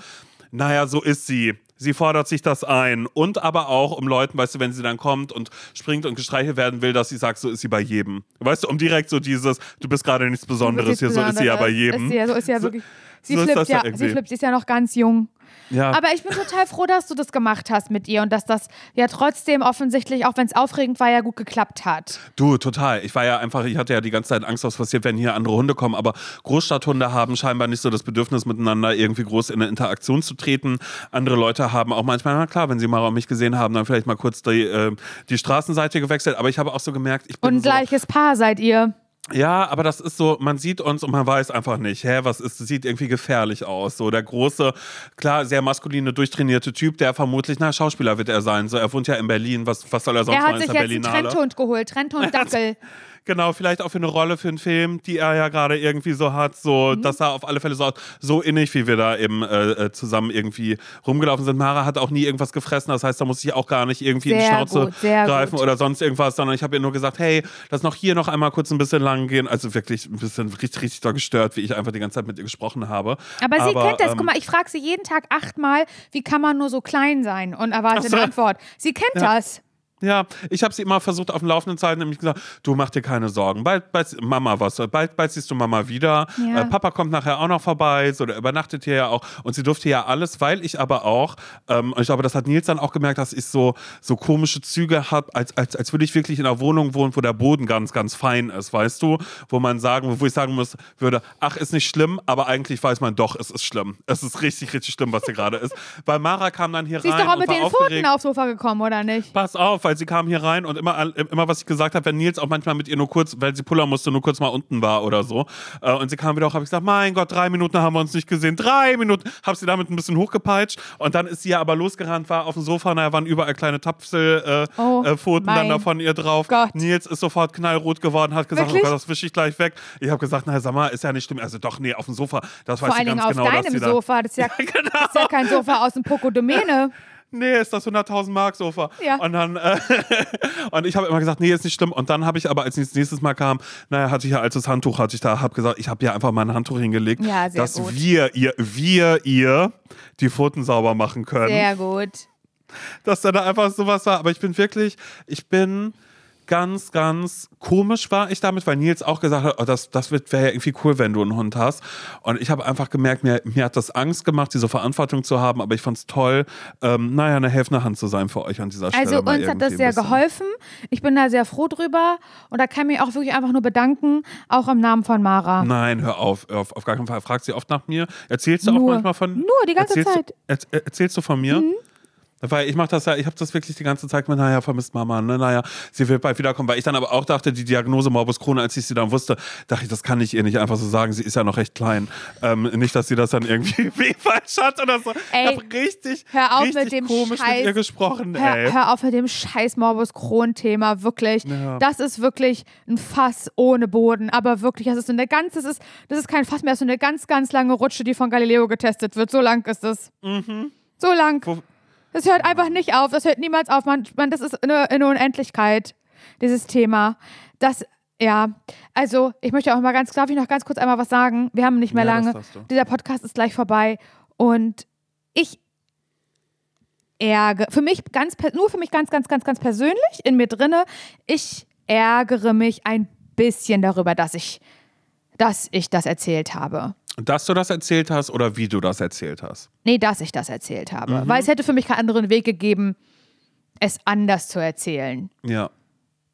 naja, so ist sie. Sie fordert sich das ein. Und aber auch um Leuten, weißt du, wenn sie dann kommt und springt und gestreichelt werden will, dass sie sagt, so ist sie bei jedem. Weißt du, um direkt so dieses, du bist gerade nichts Besonderes hier, so ist sie ja bei jedem. Ist sie ja, so ist sie ja wirklich. Sie so flippt ja sie flippt, sie ist ja noch ganz jung. Ja. Aber ich bin total froh, dass du das gemacht hast mit ihr und dass das ja trotzdem offensichtlich, auch wenn es aufregend war, ja gut geklappt hat. Du, total. Ich war ja einfach, ich hatte ja die ganze Zeit Angst, was passiert, wenn hier andere Hunde kommen. Aber Großstadthunde haben scheinbar nicht so das Bedürfnis, miteinander irgendwie groß in eine Interaktion zu treten. Andere Leute haben auch manchmal, na klar, wenn sie mal mich gesehen haben, dann vielleicht mal kurz die, äh, die Straßenseite gewechselt. Aber ich habe auch so gemerkt, ich bin Und ein so, gleiches Paar seid ihr. Ja, aber das ist so, man sieht uns und man weiß einfach nicht, hä, was ist, sieht irgendwie gefährlich aus. So der große, klar, sehr maskuline, durchtrainierte Typ, der vermutlich, na, Schauspieler wird er sein. So, er wohnt ja in Berlin, was, was soll er sonst Er machen? hat Ist sich er jetzt einen? Trendhund geholt. Trendhund Dackel. Genau, vielleicht auch für eine Rolle für einen Film, die er ja gerade irgendwie so hat. Mhm. So, das sah auf alle Fälle so aus, so innig, wie wir da eben äh, äh, zusammen irgendwie rumgelaufen sind. Mara hat auch nie irgendwas gefressen, das heißt, da muss ich auch gar nicht irgendwie in die Sehr Schnauze gut, sehr greifen gut. oder sonst irgendwas, sondern ich habe ihr nur gesagt, hey, lass noch hier noch einmal kurz ein bisschen lang gehen. Also wirklich ein bisschen richtig, richtig doll gestört, wie ich einfach die ganze Zeit mit ihr gesprochen habe. Aber sie kennt das. ähm, Guck mal, ich frage sie jeden Tag achtmal, wie kann man nur so klein sein und erwarte so. eine Antwort. Sie kennt das. Ja, ich habe sie immer versucht auf dem Laufenden zu halten, nämlich gesagt, du mach dir keine Sorgen, bald, bald Mama was, bald, bald siehst du Mama wieder. Ja. Äh, Papa kommt nachher auch noch vorbei, so der übernachtet hier ja auch und sie durfte ja alles, weil ich aber auch, ähm, und ich glaube, das hat Nils dann auch gemerkt, dass ich so so komische Züge habe, als, als, als würde ich wirklich in einer Wohnung wohnen, wo der Boden ganz, ganz fein ist, weißt du, wo man sagen, wo ich sagen muss, würde, ach, ist nicht schlimm, aber eigentlich weiß man doch, es ist schlimm. Es ist richtig, richtig schlimm, was hier gerade ist. Weil Mara kam dann hier Sie ist rein doch auch mit den aufgeregt. Pfoten aufs Sofa gekommen, oder nicht? Pass auf, weil sie kam hier rein und immer, immer was ich gesagt habe, wenn Nils auch manchmal mit ihr nur kurz, weil sie pullern musste, nur kurz mal unten war oder so. Äh, Und sie kam wieder auch, habe ich gesagt, mein Gott, drei Minuten haben wir uns nicht gesehen. Drei Minuten. Habe sie damit ein bisschen hochgepeitscht. Und dann ist sie ja aber losgerannt, war auf dem Sofa, da waren überall kleine Tapfelpfoten äh, Oh, äh, dann da von ihr drauf. Gott. Nils ist sofort knallrot geworden, hat gesagt, Wirklich? oh Gott, das wische ich gleich weg. Ich habe gesagt, na sag mal, ist ja nicht schlimm. Also doch, nee, auf dem Sofa, das Vor weiß allen sie Dingen ganz auf genau, deinem. Sofa. Das ist ja, das ist ja kein Sofa aus dem Poco Domäne. Nee, ist das 100.000 Mark Sofa. Ja. Und dann, äh, und ich habe immer gesagt, nee, ist nicht schlimm. Und dann habe ich aber, als ich das nächstes Mal kam, naja, hatte ich ja als das Handtuch, hatte ich da, habe gesagt, ich habe ja einfach mal ein Handtuch hingelegt, Ja, sehr dass gut. wir, ihr, wir, ihr die Pfoten sauber machen können. Sehr gut. dass da da einfach sowas war. Aber ich bin wirklich, ich bin ganz, ganz komisch war ich damit, weil Nils auch gesagt hat, oh, das, das wäre ja irgendwie cool, wenn du einen Hund hast. Und ich habe einfach gemerkt, mir, mir hat das Angst gemacht, diese Verantwortung zu haben, aber ich fand es toll, ähm, naja, eine helfende Hand zu sein für euch an dieser Stelle. Also uns hat das sehr geholfen. Ich bin da sehr froh drüber und da kann ich mich auch wirklich einfach nur bedanken, auch im Namen von Mara. Nein, hör auf, hör auf, auf gar keinen Fall. Fragt sie oft nach mir. Erzählst du auch Nur. manchmal von Nur, die ganze erzählst Zeit. Mhm. Du, er, erzählst du von mir? Weil ich mache das ja, ich habe das wirklich die ganze Zeit mit, naja, vermisst Mama, ne, naja, sie wird bald wiederkommen. Weil ich dann aber auch dachte, die Diagnose Morbus Crohn, als ich sie dann wusste, dachte ich, das kann ich ihr nicht einfach so sagen. Sie ist ja noch recht klein. Ähm, nicht, dass sie das dann irgendwie wie falsch hat oder so. Ey, ich habe richtig, hör auf richtig mit dem komisch Scheiß. mit ihr gesprochen. Hör, hör auf mit dem scheiß Morbus Crohn-Thema, wirklich. Ja. Das ist wirklich ein Fass ohne Boden. Aber wirklich, das ist so eine ganz, das ist, das ist kein Fass mehr, das ist so eine ganz, ganz lange Rutsche, die von Galileo getestet wird. So lang ist es. So lang. Wo- Das hört einfach nicht auf. Das hört niemals auf. Man, man, das ist eine, eine Unendlichkeit, dieses Thema. Das, ja, also ich möchte auch mal ganz, darf ich noch ganz kurz einmal was sagen? Wir haben nicht mehr Ja, lange. Dieser Podcast ist gleich vorbei. Und ich ärgere, für mich ganz, nur für mich ganz, ganz, ganz, ganz persönlich in mir drinne, ich ärgere mich ein bisschen darüber, dass ich, dass ich das erzählt habe. Dass du das erzählt hast oder wie du das erzählt hast. Nee, dass ich das erzählt habe. Mhm. Weil es hätte für mich keinen anderen Weg gegeben, es anders zu erzählen. Ja.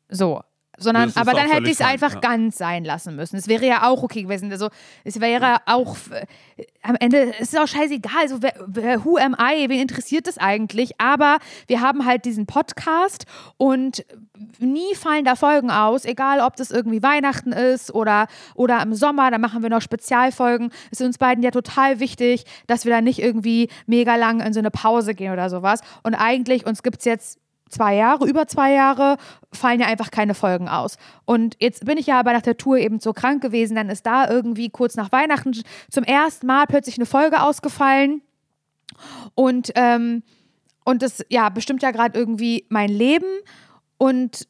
So. Sondern, aber dann hätte ich es einfach ja. ganz sein lassen müssen. Es wäre ja auch okay gewesen. Also, es wäre auch äh, am Ende, es ist auch scheißegal. Also, wer, wer, who am I? Wen interessiert das eigentlich? Aber wir haben halt diesen Podcast und nie fallen da Folgen aus, egal ob das irgendwie Weihnachten ist oder, oder im Sommer, da machen wir noch Spezialfolgen. Es ist uns beiden ja total wichtig, dass wir da nicht irgendwie mega lang in so eine Pause gehen oder sowas. Und eigentlich, uns gibt es jetzt zwei Jahre, über zwei Jahre, fallen ja einfach keine Folgen aus. Und jetzt bin ich ja aber nach der Tour eben so krank gewesen, dann ist da irgendwie kurz nach Weihnachten zum ersten Mal plötzlich eine Folge ausgefallen. Und, ähm, und das ja bestimmt ja gerade irgendwie mein Leben. Und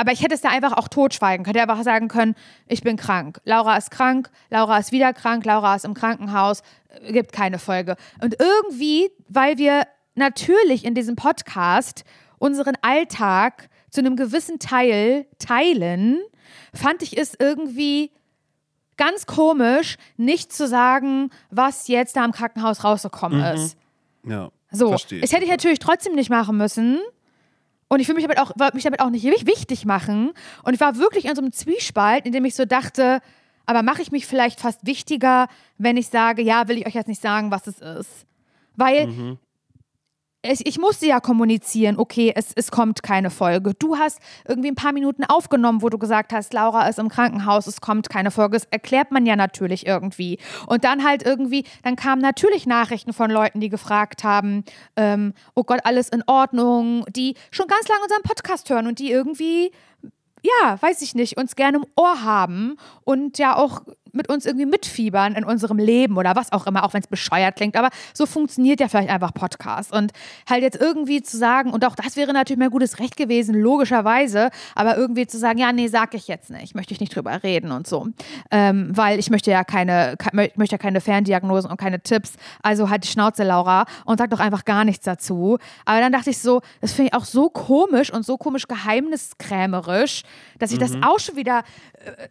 aber ich hätte es da einfach auch totschweigen können. Hätte einfach sagen können, ich bin krank. Laura ist krank, Laura ist wieder krank, Laura ist im Krankenhaus, äh, gibt keine Folge. Und irgendwie, weil wir natürlich in diesem Podcast unseren Alltag zu einem gewissen Teil teilen, fand ich es irgendwie ganz komisch, nicht zu sagen, was jetzt da im Krankenhaus rausgekommen ist. Ja. So, Verstehe das hätte ich natürlich trotzdem nicht machen müssen. Und ich will mich damit auch, mich damit auch nicht wich- wichtig machen. Und ich war wirklich in so einem Zwiespalt, in dem ich so dachte, aber mache ich mich vielleicht fast wichtiger, wenn ich sage, ja, will ich euch jetzt nicht sagen, was es ist. Weil Mhm. Es, ich musste ja kommunizieren, okay, es, es kommt keine Folge. Du hast irgendwie ein paar Minuten aufgenommen, wo du gesagt hast, Laura ist im Krankenhaus, es kommt keine Folge. Das erklärt man ja natürlich irgendwie. Und dann halt irgendwie, dann kamen natürlich Nachrichten von Leuten, die gefragt haben, ähm, oh Gott, alles in Ordnung, die schon ganz lange unseren Podcast hören und die irgendwie ja, weiß ich nicht, uns gerne im Ohr haben und ja auch mit uns irgendwie mitfiebern in unserem Leben oder was auch immer, auch wenn es bescheuert klingt. Aber so funktioniert ja vielleicht einfach Podcast. Und halt jetzt irgendwie zu sagen, und auch das wäre natürlich mein gutes Recht gewesen, logischerweise, aber irgendwie zu sagen, ja, nee, sag ich jetzt nicht, möchte ich nicht drüber reden und so. Ähm, weil ich möchte ja keine, möchte ja keine Ferndiagnosen und keine Tipps. Also halt die Schnauze, Laura, und sag doch einfach gar nichts dazu. Aber dann dachte ich so, das finde ich auch so komisch und so komisch geheimniskrämerisch, dass ich das auch schon wieder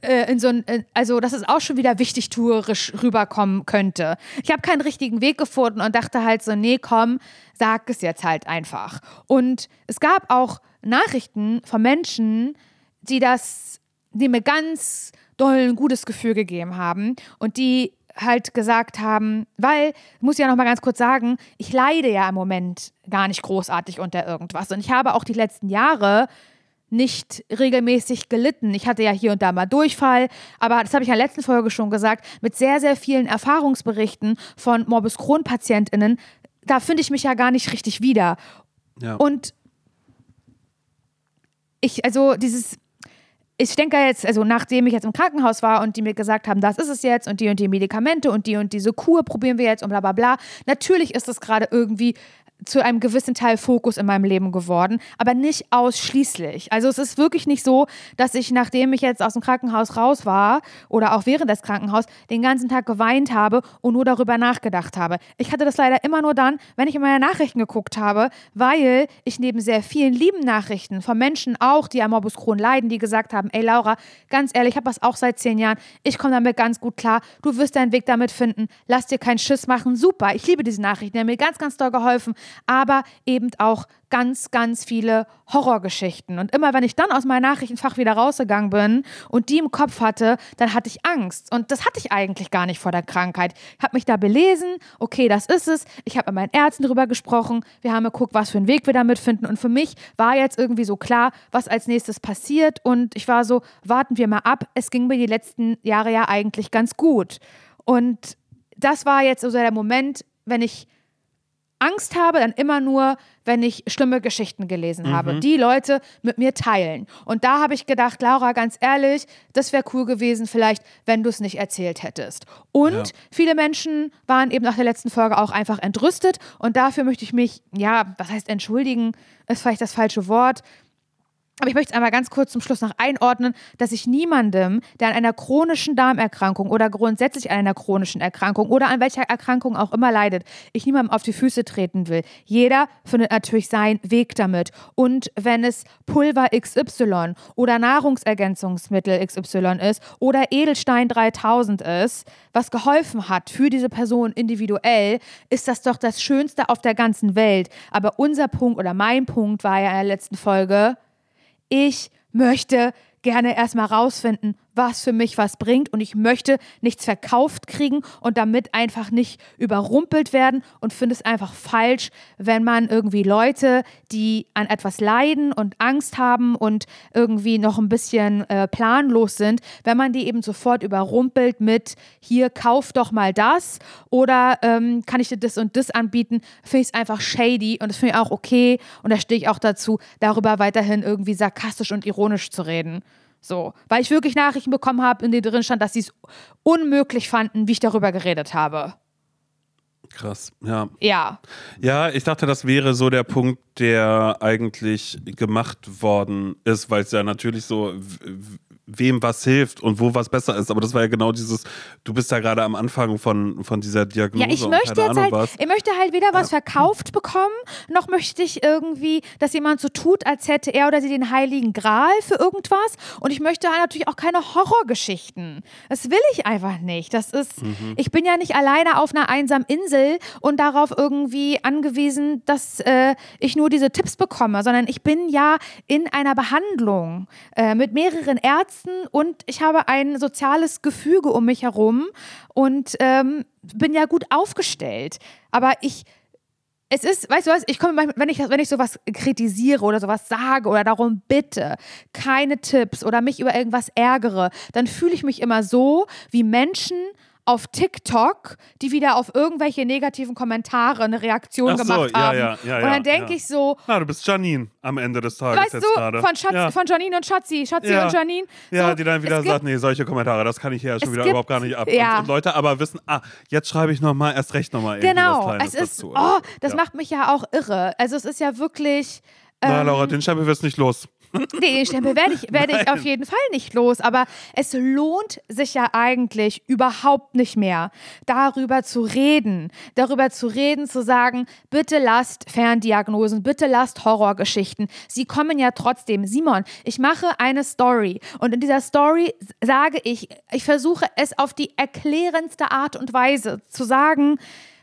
äh, äh, in so ein, also dass es auch schon wieder wichtigtuerisch rüberkommen könnte. Ich habe keinen richtigen Weg gefunden und dachte halt so, nee, komm, sag es jetzt halt einfach. Und es gab auch Nachrichten von Menschen, die das, die mir ganz doll ein gutes Gefühl gegeben haben und die halt gesagt haben, weil, muss ich ja noch mal ganz kurz sagen, ich leide ja im Moment gar nicht großartig unter irgendwas und ich habe auch die letzten Jahre nicht regelmäßig gelitten. Ich hatte ja hier und da mal Durchfall, aber das habe ich in der letzten Folge schon gesagt, mit sehr, sehr vielen Erfahrungsberichten von Morbus Crohn-PatientInnen, da finde ich mich ja gar nicht richtig wieder. Ja. Und ich, also dieses, ich denke jetzt, also nachdem ich jetzt im Krankenhaus war und die mir gesagt haben, das ist es jetzt und die und die Medikamente und die und diese Kur probieren wir jetzt und bla bla bla. Natürlich ist das gerade irgendwie zu einem gewissen Teil Fokus in meinem Leben geworden, aber nicht ausschließlich. Also es ist wirklich nicht so, dass ich, nachdem ich jetzt aus dem Krankenhaus raus war oder auch während des Krankenhaus, den ganzen Tag geweint habe und nur darüber nachgedacht habe. Ich hatte das leider immer nur dann, wenn ich in meine Nachrichten geguckt habe, weil ich neben sehr vielen lieben Nachrichten von Menschen auch, die am Morbus Crohn leiden, die gesagt haben, ey Laura, ganz ehrlich, ich habe das auch seit zehn Jahren, ich komme damit ganz gut klar, du wirst deinen Weg damit finden, lass dir keinen Schiss machen, super, ich liebe diese Nachrichten, die haben mir ganz, ganz doll geholfen, aber eben auch ganz, ganz viele Horrorgeschichten. Und immer wenn ich dann aus meinem Nachrichtenfach wieder rausgegangen bin und die im Kopf hatte, dann hatte ich Angst. Und das hatte ich eigentlich gar nicht vor der Krankheit. Ich habe mich da belesen, okay, das ist es. Ich habe mit meinen Ärzten darüber gesprochen. Wir haben geguckt, was für einen Weg wir damit finden. Und für mich war jetzt irgendwie so klar, was als nächstes passiert. Und ich war so, warten wir mal ab. Es ging mir die letzten Jahre ja eigentlich ganz gut. Und das war jetzt so der Moment, wenn ich Angst habe, dann immer nur, wenn ich schlimme Geschichten gelesen mhm. habe, die Leute mit mir teilen. Und da habe ich gedacht, Laura, ganz ehrlich, das wäre cool gewesen, vielleicht, wenn du es nicht erzählt hättest. Und ja. viele Menschen waren eben nach der letzten Folge auch einfach entrüstet. Und dafür möchte ich mich, ja, was heißt entschuldigen, ist vielleicht das falsche Wort. Aber ich möchte es einmal ganz kurz zum Schluss noch einordnen, dass ich niemandem, der an einer chronischen Darmerkrankung oder grundsätzlich an einer chronischen Erkrankung oder an welcher Erkrankung auch immer leidet, ich niemandem auf die Füße treten will. Jeder findet natürlich seinen Weg damit. Und wenn es Pulver XY oder Nahrungsergänzungsmittel XY ist oder Edelstein 3000 ist, was geholfen hat für diese Person individuell, ist das doch das Schönste auf der ganzen Welt. Aber unser Punkt oder mein Punkt war ja in der letzten Folge, ich möchte gerne erstmal rausfinden, was für mich was bringt und ich möchte nichts verkauft kriegen und damit einfach nicht überrumpelt werden und finde es einfach falsch, wenn man irgendwie Leute, die an etwas leiden und Angst haben und irgendwie noch ein bisschen äh, planlos sind, wenn man die eben sofort überrumpelt mit hier kauf doch mal das oder ähm, kann ich dir das und das anbieten, finde ich es einfach shady und das finde ich auch okay und da stehe ich auch dazu, darüber weiterhin irgendwie sarkastisch und ironisch zu reden. So, weil ich wirklich Nachrichten bekommen habe, in denen drin stand, dass sie es unmöglich fanden, wie ich darüber geredet habe. Krass, ja. Ja. Ja, ich dachte, das wäre so der Punkt, der eigentlich gemacht worden ist, weil es ja natürlich so wem was hilft und wo was besser ist. Aber das war ja genau dieses, du bist ja gerade am Anfang von, von dieser Diagnose. Ja, ich möchte jetzt halt, was. ich möchte halt weder was ja. verkauft bekommen, noch möchte ich irgendwie, dass jemand so tut, als hätte er oder sie den heiligen Gral für irgendwas. Und ich möchte halt natürlich auch keine Horrorgeschichten. Das will ich einfach nicht. Das ist, mhm. ich bin ja nicht alleine auf einer einsamen Insel und darauf irgendwie angewiesen, dass äh, ich nur diese Tipps bekomme, sondern ich bin ja in einer Behandlung äh, mit mehreren Ärzten Ärzten und ich habe ein soziales Gefüge um mich herum und ähm, bin ja gut aufgestellt. Aber ich es ist, weißt du was, ich komme wenn ich, wenn ich sowas kritisiere oder sowas sage oder darum bitte, keine Tipps oder mich über irgendwas ärgere, dann fühle ich mich immer so, wie Menschen auf TikTok, die wieder auf irgendwelche negativen Kommentare eine Reaktion so, gemacht haben. Ja, ja, ja, und dann denke ich so. Na, du bist Janine am Ende des Tages. Weißt du, gerade. von, Schatz, von Janine und Schatzi, Schatzi und Janine. Ja, so, die dann wieder sagt, nee, solche Kommentare, das kann ich hier schon wieder gibt, überhaupt gar nicht ab. Und, und, Leute aber wissen, ah, jetzt schreibe ich nochmal, erst recht nochmal Genau, es ist, dazu, oh, das macht mich ja auch irre. Also es ist ja wirklich. Ähm, Na, Laura, den Stempel wirst nicht los. Nee, den Stempel werde ich, werde ich auf jeden Fall nicht los. Aber es lohnt sich ja eigentlich überhaupt nicht mehr, darüber zu reden. Darüber zu reden, zu sagen, bitte lasst Ferndiagnosen, bitte lasst Horrorgeschichten. Sie kommen ja trotzdem. Simon, ich mache eine Story. Und in dieser Story sage ich, ich versuche es auf die erklärendste Art und Weise zu sagen,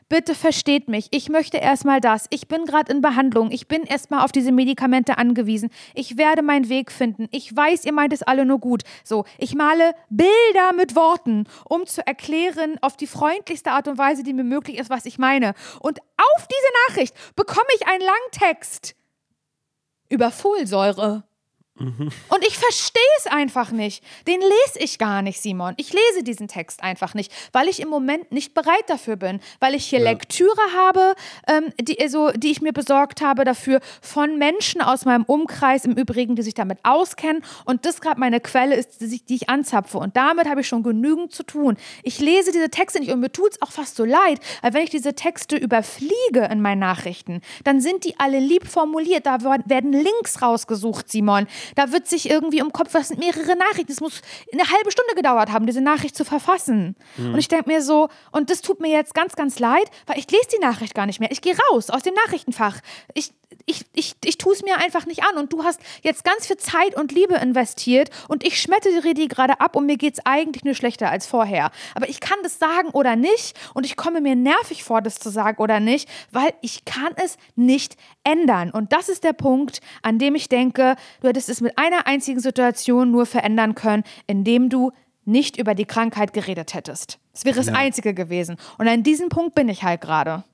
Bitte versteht mich. Ich möchte erstmal das. Ich bin gerade in Behandlung. Ich bin erstmal auf diese Medikamente angewiesen. Ich werde meinen Weg finden. Ich weiß, ihr meint es alle nur gut. So, ich male Bilder mit Worten, um zu erklären auf die freundlichste Art und Weise, die mir möglich ist, was ich meine. Und auf diese Nachricht bekomme ich einen langen Text über Folsäure. Und ich verstehe es einfach nicht. Den lese ich gar nicht, Simon. Ich lese diesen Text einfach nicht, weil ich im Moment nicht bereit dafür bin. Weil ich hier Ja. Lektüre habe, ähm, die, also, die ich mir besorgt habe dafür von Menschen aus meinem Umkreis, im Übrigen, die sich damit auskennen. Und das gerade meine Quelle ist, die ich, die ich anzapfe. Und damit habe ich schon genügend zu tun. Ich lese diese Texte nicht und mir tut es auch fast so leid, weil wenn ich diese Texte überfliege in meinen Nachrichten, dann sind die alle lieb formuliert. Da werden Links rausgesucht, Simon. Da wird sich irgendwie um Kopf, was sind mehrere Nachrichten. Es muss eine halbe Stunde gedauert haben, diese Nachricht zu verfassen. Und ich denke mir so, und das tut mir jetzt ganz, ganz leid, weil ich lese die Nachricht gar nicht mehr. Ich gehe raus aus dem Nachrichtenfach. Ich, ich, ich, ich tue es mir einfach nicht an. Und du hast jetzt ganz viel Zeit und Liebe investiert und ich schmettere die gerade ab und mir geht es eigentlich nur schlechter als vorher. Aber ich kann das sagen oder nicht und ich komme mir nervig vor, das zu sagen oder nicht, weil ich kann es nicht ändern. Und das ist der Punkt, an dem ich denke, du hättest es mit einer einzigen Situation nur verändern können, indem du nicht über die Krankheit geredet hättest. Das wäre das Ja. Einzige gewesen. Und an diesem Punkt bin ich halt gerade.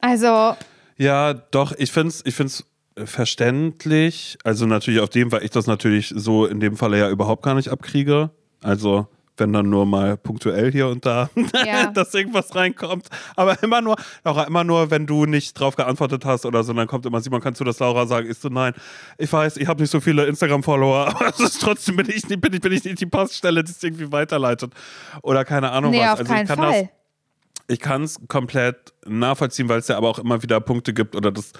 Also, Ja, doch, ich finde es ich find's verständlich. Also natürlich auf dem, weil ich das natürlich so in dem Falle ja überhaupt gar nicht abkriege. Also wenn dann nur mal punktuell hier und da, Ja. dass irgendwas reinkommt. Aber immer nur, Laura, immer nur, wenn du nicht drauf geantwortet hast oder so, dann kommt immer, Simon, kannst du das Laura sagen? Ich so, nein, ich weiß, ich habe nicht so viele Instagram-Follower, aber ist trotzdem bin ich, nicht- bin, ich, bin ich nicht die Poststelle, die es irgendwie weiterleitet. Oder keine Ahnung nee, was. auf also keinen ich kann Fall. das ich kann es komplett nachvollziehen, weil es ja aber auch immer wieder Punkte gibt oder das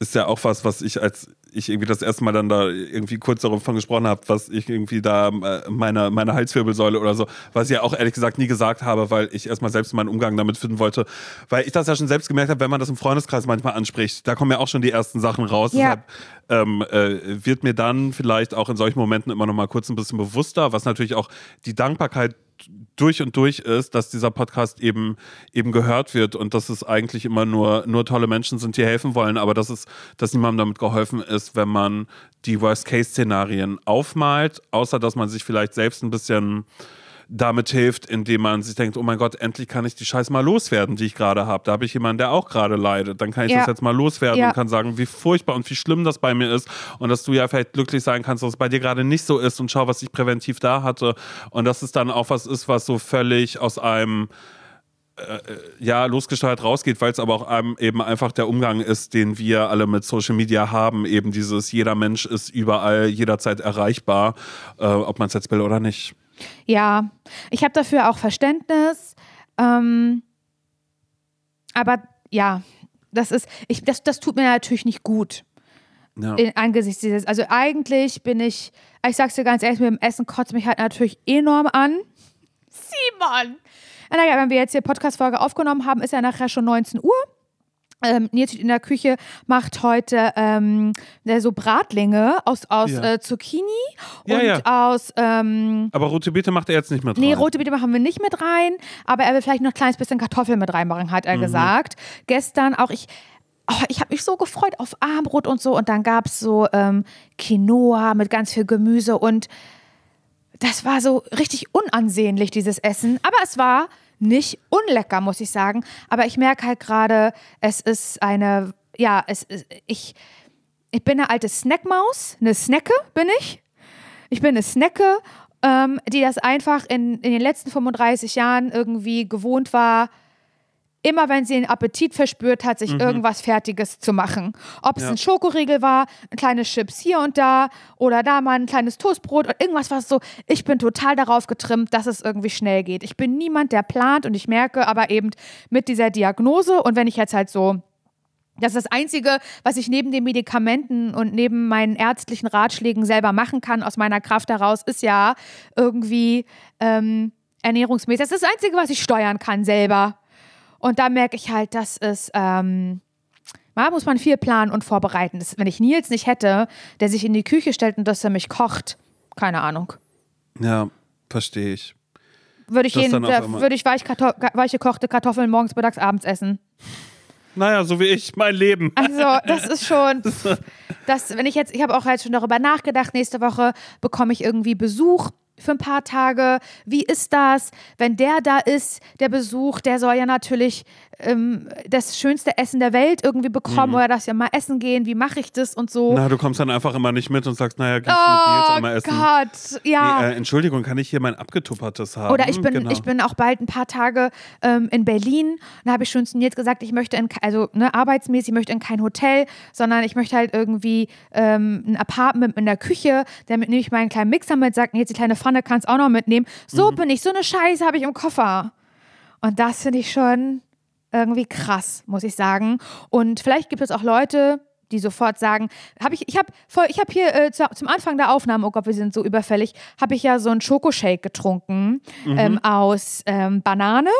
ist ja auch was, was ich als ich irgendwie das erste Mal dann da irgendwie kurz davon gesprochen habe, was ich irgendwie da äh, meine, meine Halswirbelsäule oder so, was ich ja auch ehrlich gesagt nie gesagt habe, weil ich erstmal selbst meinen Umgang damit finden wollte, weil ich das ja schon selbst gemerkt habe, wenn man das im Freundeskreis manchmal anspricht, da kommen ja auch schon die ersten Sachen raus. Ja. Deshalb ähm, äh, wird mir dann vielleicht auch in solchen Momenten immer noch mal kurz ein bisschen bewusster, was natürlich auch die Dankbarkeit durch und durch ist, dass dieser Podcast eben eben gehört wird und dass es eigentlich immer nur nur tolle Menschen sind, die helfen wollen, aber dass es dass niemandem damit geholfen ist, wenn man die Worst-Case-Szenarien aufmalt, außer dass man sich vielleicht selbst ein bisschen damit hilft, indem man sich denkt, oh mein Gott, endlich kann ich die Scheiße mal loswerden, die ich gerade habe. Da habe ich jemanden, der auch gerade leidet. Dann kann ich Ja. das jetzt mal loswerden Ja. und kann sagen, wie furchtbar und wie schlimm das bei mir ist und dass du ja vielleicht glücklich sein kannst, dass es bei dir gerade nicht so ist und schau, was ich präventiv da hatte und dass es dann auch was ist, was so völlig aus einem äh, ja, losgesteuert rausgeht, weil es aber auch einem eben einfach der Umgang ist, den wir alle mit Social Media haben. Eben dieses, jeder Mensch ist überall, jederzeit erreichbar, äh, ob man es jetzt will oder nicht. Ja, ich habe dafür auch Verständnis. Ähm, aber ja, das ist, ich, das, das tut mir natürlich nicht gut. Ja. In, angesichts dieses, also eigentlich bin ich, ich sag's dir ganz ehrlich, mit dem Essen kotzt mich halt natürlich enorm an. Simon! Naja, wenn wir jetzt hier Podcast-Folge aufgenommen haben, ist ja nachher schon 19 Uhr. Ähm, Nils in der Küche macht heute ähm, der so Bratlinge aus, aus Ja. äh, Zucchini Ja, und ja. aus ähm, Aber rote Beete macht er jetzt nicht mehr dran. Nee, rote Beete machen wir nicht mit rein, aber er will vielleicht noch ein kleines bisschen Kartoffeln mit reinmachen, hat Mhm. er gesagt. Gestern auch ich. Oh, ich habe mich so gefreut auf Armbrot und so und dann gab es so ähm, Quinoa mit ganz viel Gemüse und das war so richtig unansehnlich, dieses Essen. Aber es war nicht unlecker, muss ich sagen. Aber ich merke halt gerade, es ist eine, ja, es ist, ich, ich bin eine alte Snackmaus, eine Snacke bin ich. Ich bin eine Snacke, ähm, die das einfach in, in den letzten 35 Jahren irgendwie gewohnt war, immer wenn sie den Appetit verspürt hat, sich irgendwas Fertiges zu machen. Ob es Ja. ein Schokoriegel war, ein kleines Chips hier und da oder da mal ein kleines Toastbrot oder irgendwas was so. Ich bin total darauf getrimmt, dass es irgendwie schnell geht. Ich bin niemand, der plant und ich merke aber eben mit dieser Diagnose und wenn ich jetzt halt so das ist das Einzige, was ich neben den Medikamenten und neben meinen ärztlichen Ratschlägen selber machen kann, aus meiner Kraft heraus, ist ja irgendwie ähm, ernährungsmäßig. Das ist das Einzige, was ich steuern kann selber. Und da merke ich halt, das ist, ähm, da muss man viel planen und vorbereiten. Das, wenn ich Nils nicht hätte, der sich in die Küche stellt und das für mich kocht, keine Ahnung. Ja, verstehe ich. Würde ich, jeden, äh, würde ich weich weiche gekochte Kartoffeln morgens, mittags, abends essen. Naja, so wie ich, mein Leben. Also, das ist schon, das, wenn ich jetzt, ich habe auch halt schon darüber nachgedacht, nächste Woche bekomme ich irgendwie Besuch für ein paar Tage. Wie ist das, wenn der da ist, der Besuch, der soll ja natürlich ähm, das schönste Essen der Welt irgendwie bekommen Mhm. oder dass wir mal essen gehen. Wie mache ich das und so? Na, du kommst dann einfach immer nicht mit und sagst, naja, gehst du mit Nils oh einmal essen. Gott, ja. Nee, äh, Entschuldigung, kann ich hier mein abgetuppertes haben? Oder ich bin, genau. ich bin auch bald ein paar Tage ähm, in Berlin. Da habe ich schon zu Nils gesagt, ich möchte in, also ne, arbeitsmäßig, ich möchte in kein Hotel, sondern ich möchte halt irgendwie ähm, ein Apartment in der Küche. Damit nehme ich meinen kleinen Mixer mit, sagt Nils, die kleine Pfanne kannst auch noch mitnehmen. So Mhm. bin ich, so eine Scheiße habe ich im Koffer. Und das finde ich schon irgendwie krass, muss ich sagen. Und vielleicht gibt es auch Leute, die sofort sagen, habe ich, ich habe ich habe hier äh, zu, zum Anfang der Aufnahme, oh Gott, wir sind so überfällig, habe ich ja so einen Schokoshake getrunken ähm, aus ähm, Banane,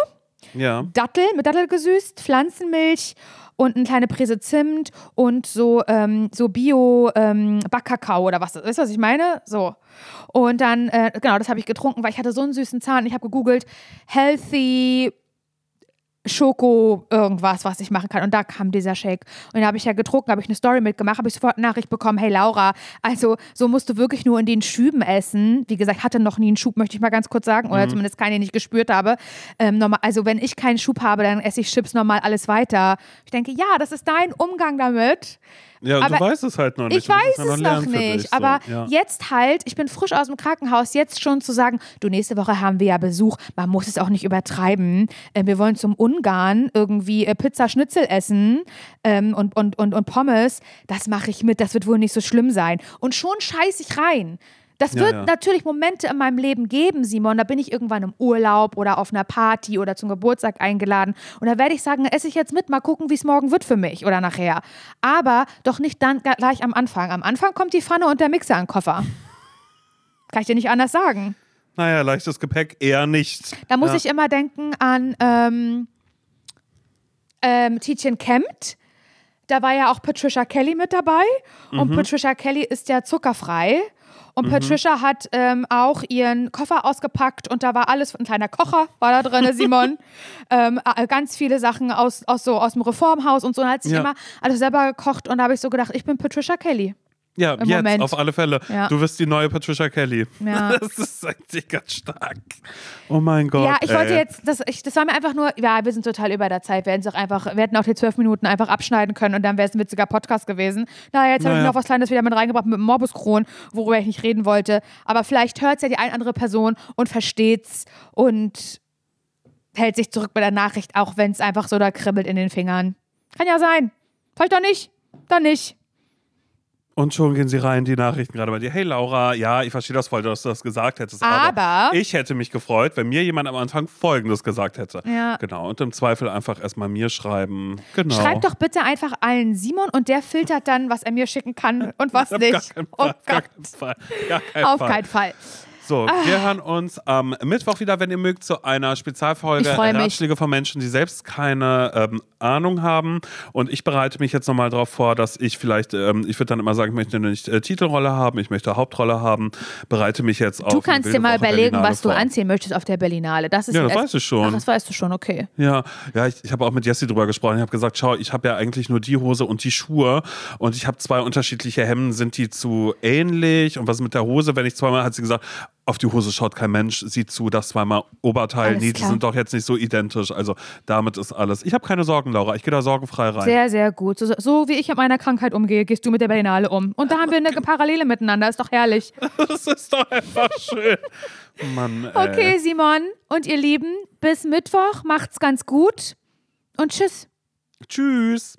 Ja. Dattel, mit Dattel gesüßt, Pflanzenmilch und eine kleine Prise Zimt und so, ähm, so Bio ähm, oder was. Weißt du, was ich meine? So. Und dann, äh, genau, das habe ich getrunken, weil ich hatte so einen süßen Zahn. Ich habe gegoogelt, healthy Schoko irgendwas, was ich machen kann. Und da kam dieser Shake. Und den habe ich ja getrunken, habe ich eine Story mitgemacht, habe ich sofort eine Nachricht bekommen, hey Laura, also so musst du wirklich nur in den Schüben essen. Wie gesagt, hatte noch nie einen Schub, möchte ich mal ganz kurz sagen, oder zumindest keinen, den ich gespürt habe. Ähm, normal, also wenn ich keinen Schub habe, dann esse ich Chips normal alles weiter. Ich denke, ja, das ist dein Umgang damit. Ja, Aber du weißt es halt noch nicht. Ich weiß es noch nicht, dich, so. aber ja. jetzt halt, ich bin frisch aus dem Krankenhaus, jetzt schon zu sagen, du, nächste Woche haben wir ja Besuch, man muss es auch nicht übertreiben. Äh, wir wollen zum Ungarn irgendwie äh, Pizza Schnitzel essen ähm, und, und, und, und Pommes, das mache ich mit, das wird wohl nicht so schlimm sein. Und schon scheiß ich rein. Das wird ja. natürlich Momente in meinem Leben geben, Simon. Da bin ich irgendwann im Urlaub oder auf einer Party oder zum Geburtstag eingeladen. Und da werde ich sagen, esse ich jetzt mit, mal gucken, wie es morgen wird für mich oder nachher. Aber doch nicht dann gleich am Anfang. Am Anfang kommt die Pfanne und der Mixer in den Koffer. Kann ich dir nicht anders sagen. Naja, leichtes Gepäck eher nicht. Da muss ja. ich immer denken an ähm, ähm, Tietjen Kempt. Da war ja auch Patricia Kelly mit dabei. Und Mhm. Patricia Kelly ist ja zuckerfrei. Und Patricia hat ähm, auch ihren Koffer ausgepackt und da war alles, ein kleiner Kocher war da drin, Simon. ähm, äh, ganz viele Sachen aus, aus, so, aus dem Reformhaus und so. Und hat sich Ja. immer alles selber gekocht und da habe ich so gedacht, ich bin Patricia Kelly. Ja, im jetzt Moment. auf alle Fälle. Ja. Du wirst die neue Patricia Kelly. Ja. Das ist eigentlich ganz stark. Oh mein Gott. Ja, ich wollte ey. jetzt, das, ich, das war mir einfach nur, ja, wir sind total über der Zeit. Wir hätten auch einfach, wir hätten auch die zwölf Minuten einfach abschneiden können und dann wäre es ein witziger Podcast gewesen. Naja, jetzt habe ich noch was Kleines wieder mit reingebracht mit dem Morbus-Kron, worüber ich nicht reden wollte. Aber vielleicht hört es ja die eine andere Person und versteht's und hält sich zurück bei der Nachricht, auch wenn es einfach so da kribbelt in den Fingern. Kann ja sein. Vielleicht doch nicht. Dann nicht. Und schon gehen sie rein, die Nachrichten gerade bei dir. Hey Laura, ja, ich verstehe das voll, dass du das gesagt hättest. Aber- ich hätte mich gefreut, wenn mir jemand am Anfang Folgendes gesagt hätte. Ja. Genau. Und im Zweifel einfach erstmal mir schreiben. Genau. Schreib doch bitte einfach allen Simon und der filtert dann, was er mir schicken kann und was Auf nicht. Gar keinen Oh Fall. Gar keinen Fall. Gar keinen Auf Fall. keinen Fall. So, wir hören uns am Mittwoch wieder, wenn ihr mögt, zu einer Spezialfolge Ich freu mich. Ratschläge von Menschen, die selbst keine ähm, Ahnung haben. Und ich bereite mich jetzt nochmal darauf vor, dass ich vielleicht, ähm, ich würde dann immer sagen, ich möchte nicht äh, Titelrolle haben, ich möchte Hauptrolle haben. Bereite mich jetzt auf. Du kannst dir mal überlegen, Berlinale was du vor. anziehen möchtest auf der Berlinale. Das ist Ja, das erst- weiß ich schon. Ach, das weißt du schon, okay. Ja, ja, ich, ich habe auch mit Jessie drüber gesprochen. Ich habe gesagt, schau, ich habe ja eigentlich nur die Hose und die Schuhe und ich habe zwei unterschiedliche Hemden. Sind die zu ähnlich? Und was ist mit der Hose? Wenn ich zweimal, hat sie gesagt, auf die Hose schaut kein Mensch, sieht zu, das zweimal Oberteil. Alles nee, die klar. sind doch jetzt nicht so identisch. Also damit ist alles. Ich habe keine Sorgen, Laura. Ich gehe da sorgenfrei rein. Sehr, sehr gut. So, so wie ich mit meiner Krankheit umgehe, gehst du mit der Berlinale um. Und da haben wir eine Parallele miteinander. Ist doch herrlich. das ist doch einfach schön. Mann, ey. Okay, Simon und ihr Lieben, bis Mittwoch. Macht's ganz gut und tschüss. Tschüss.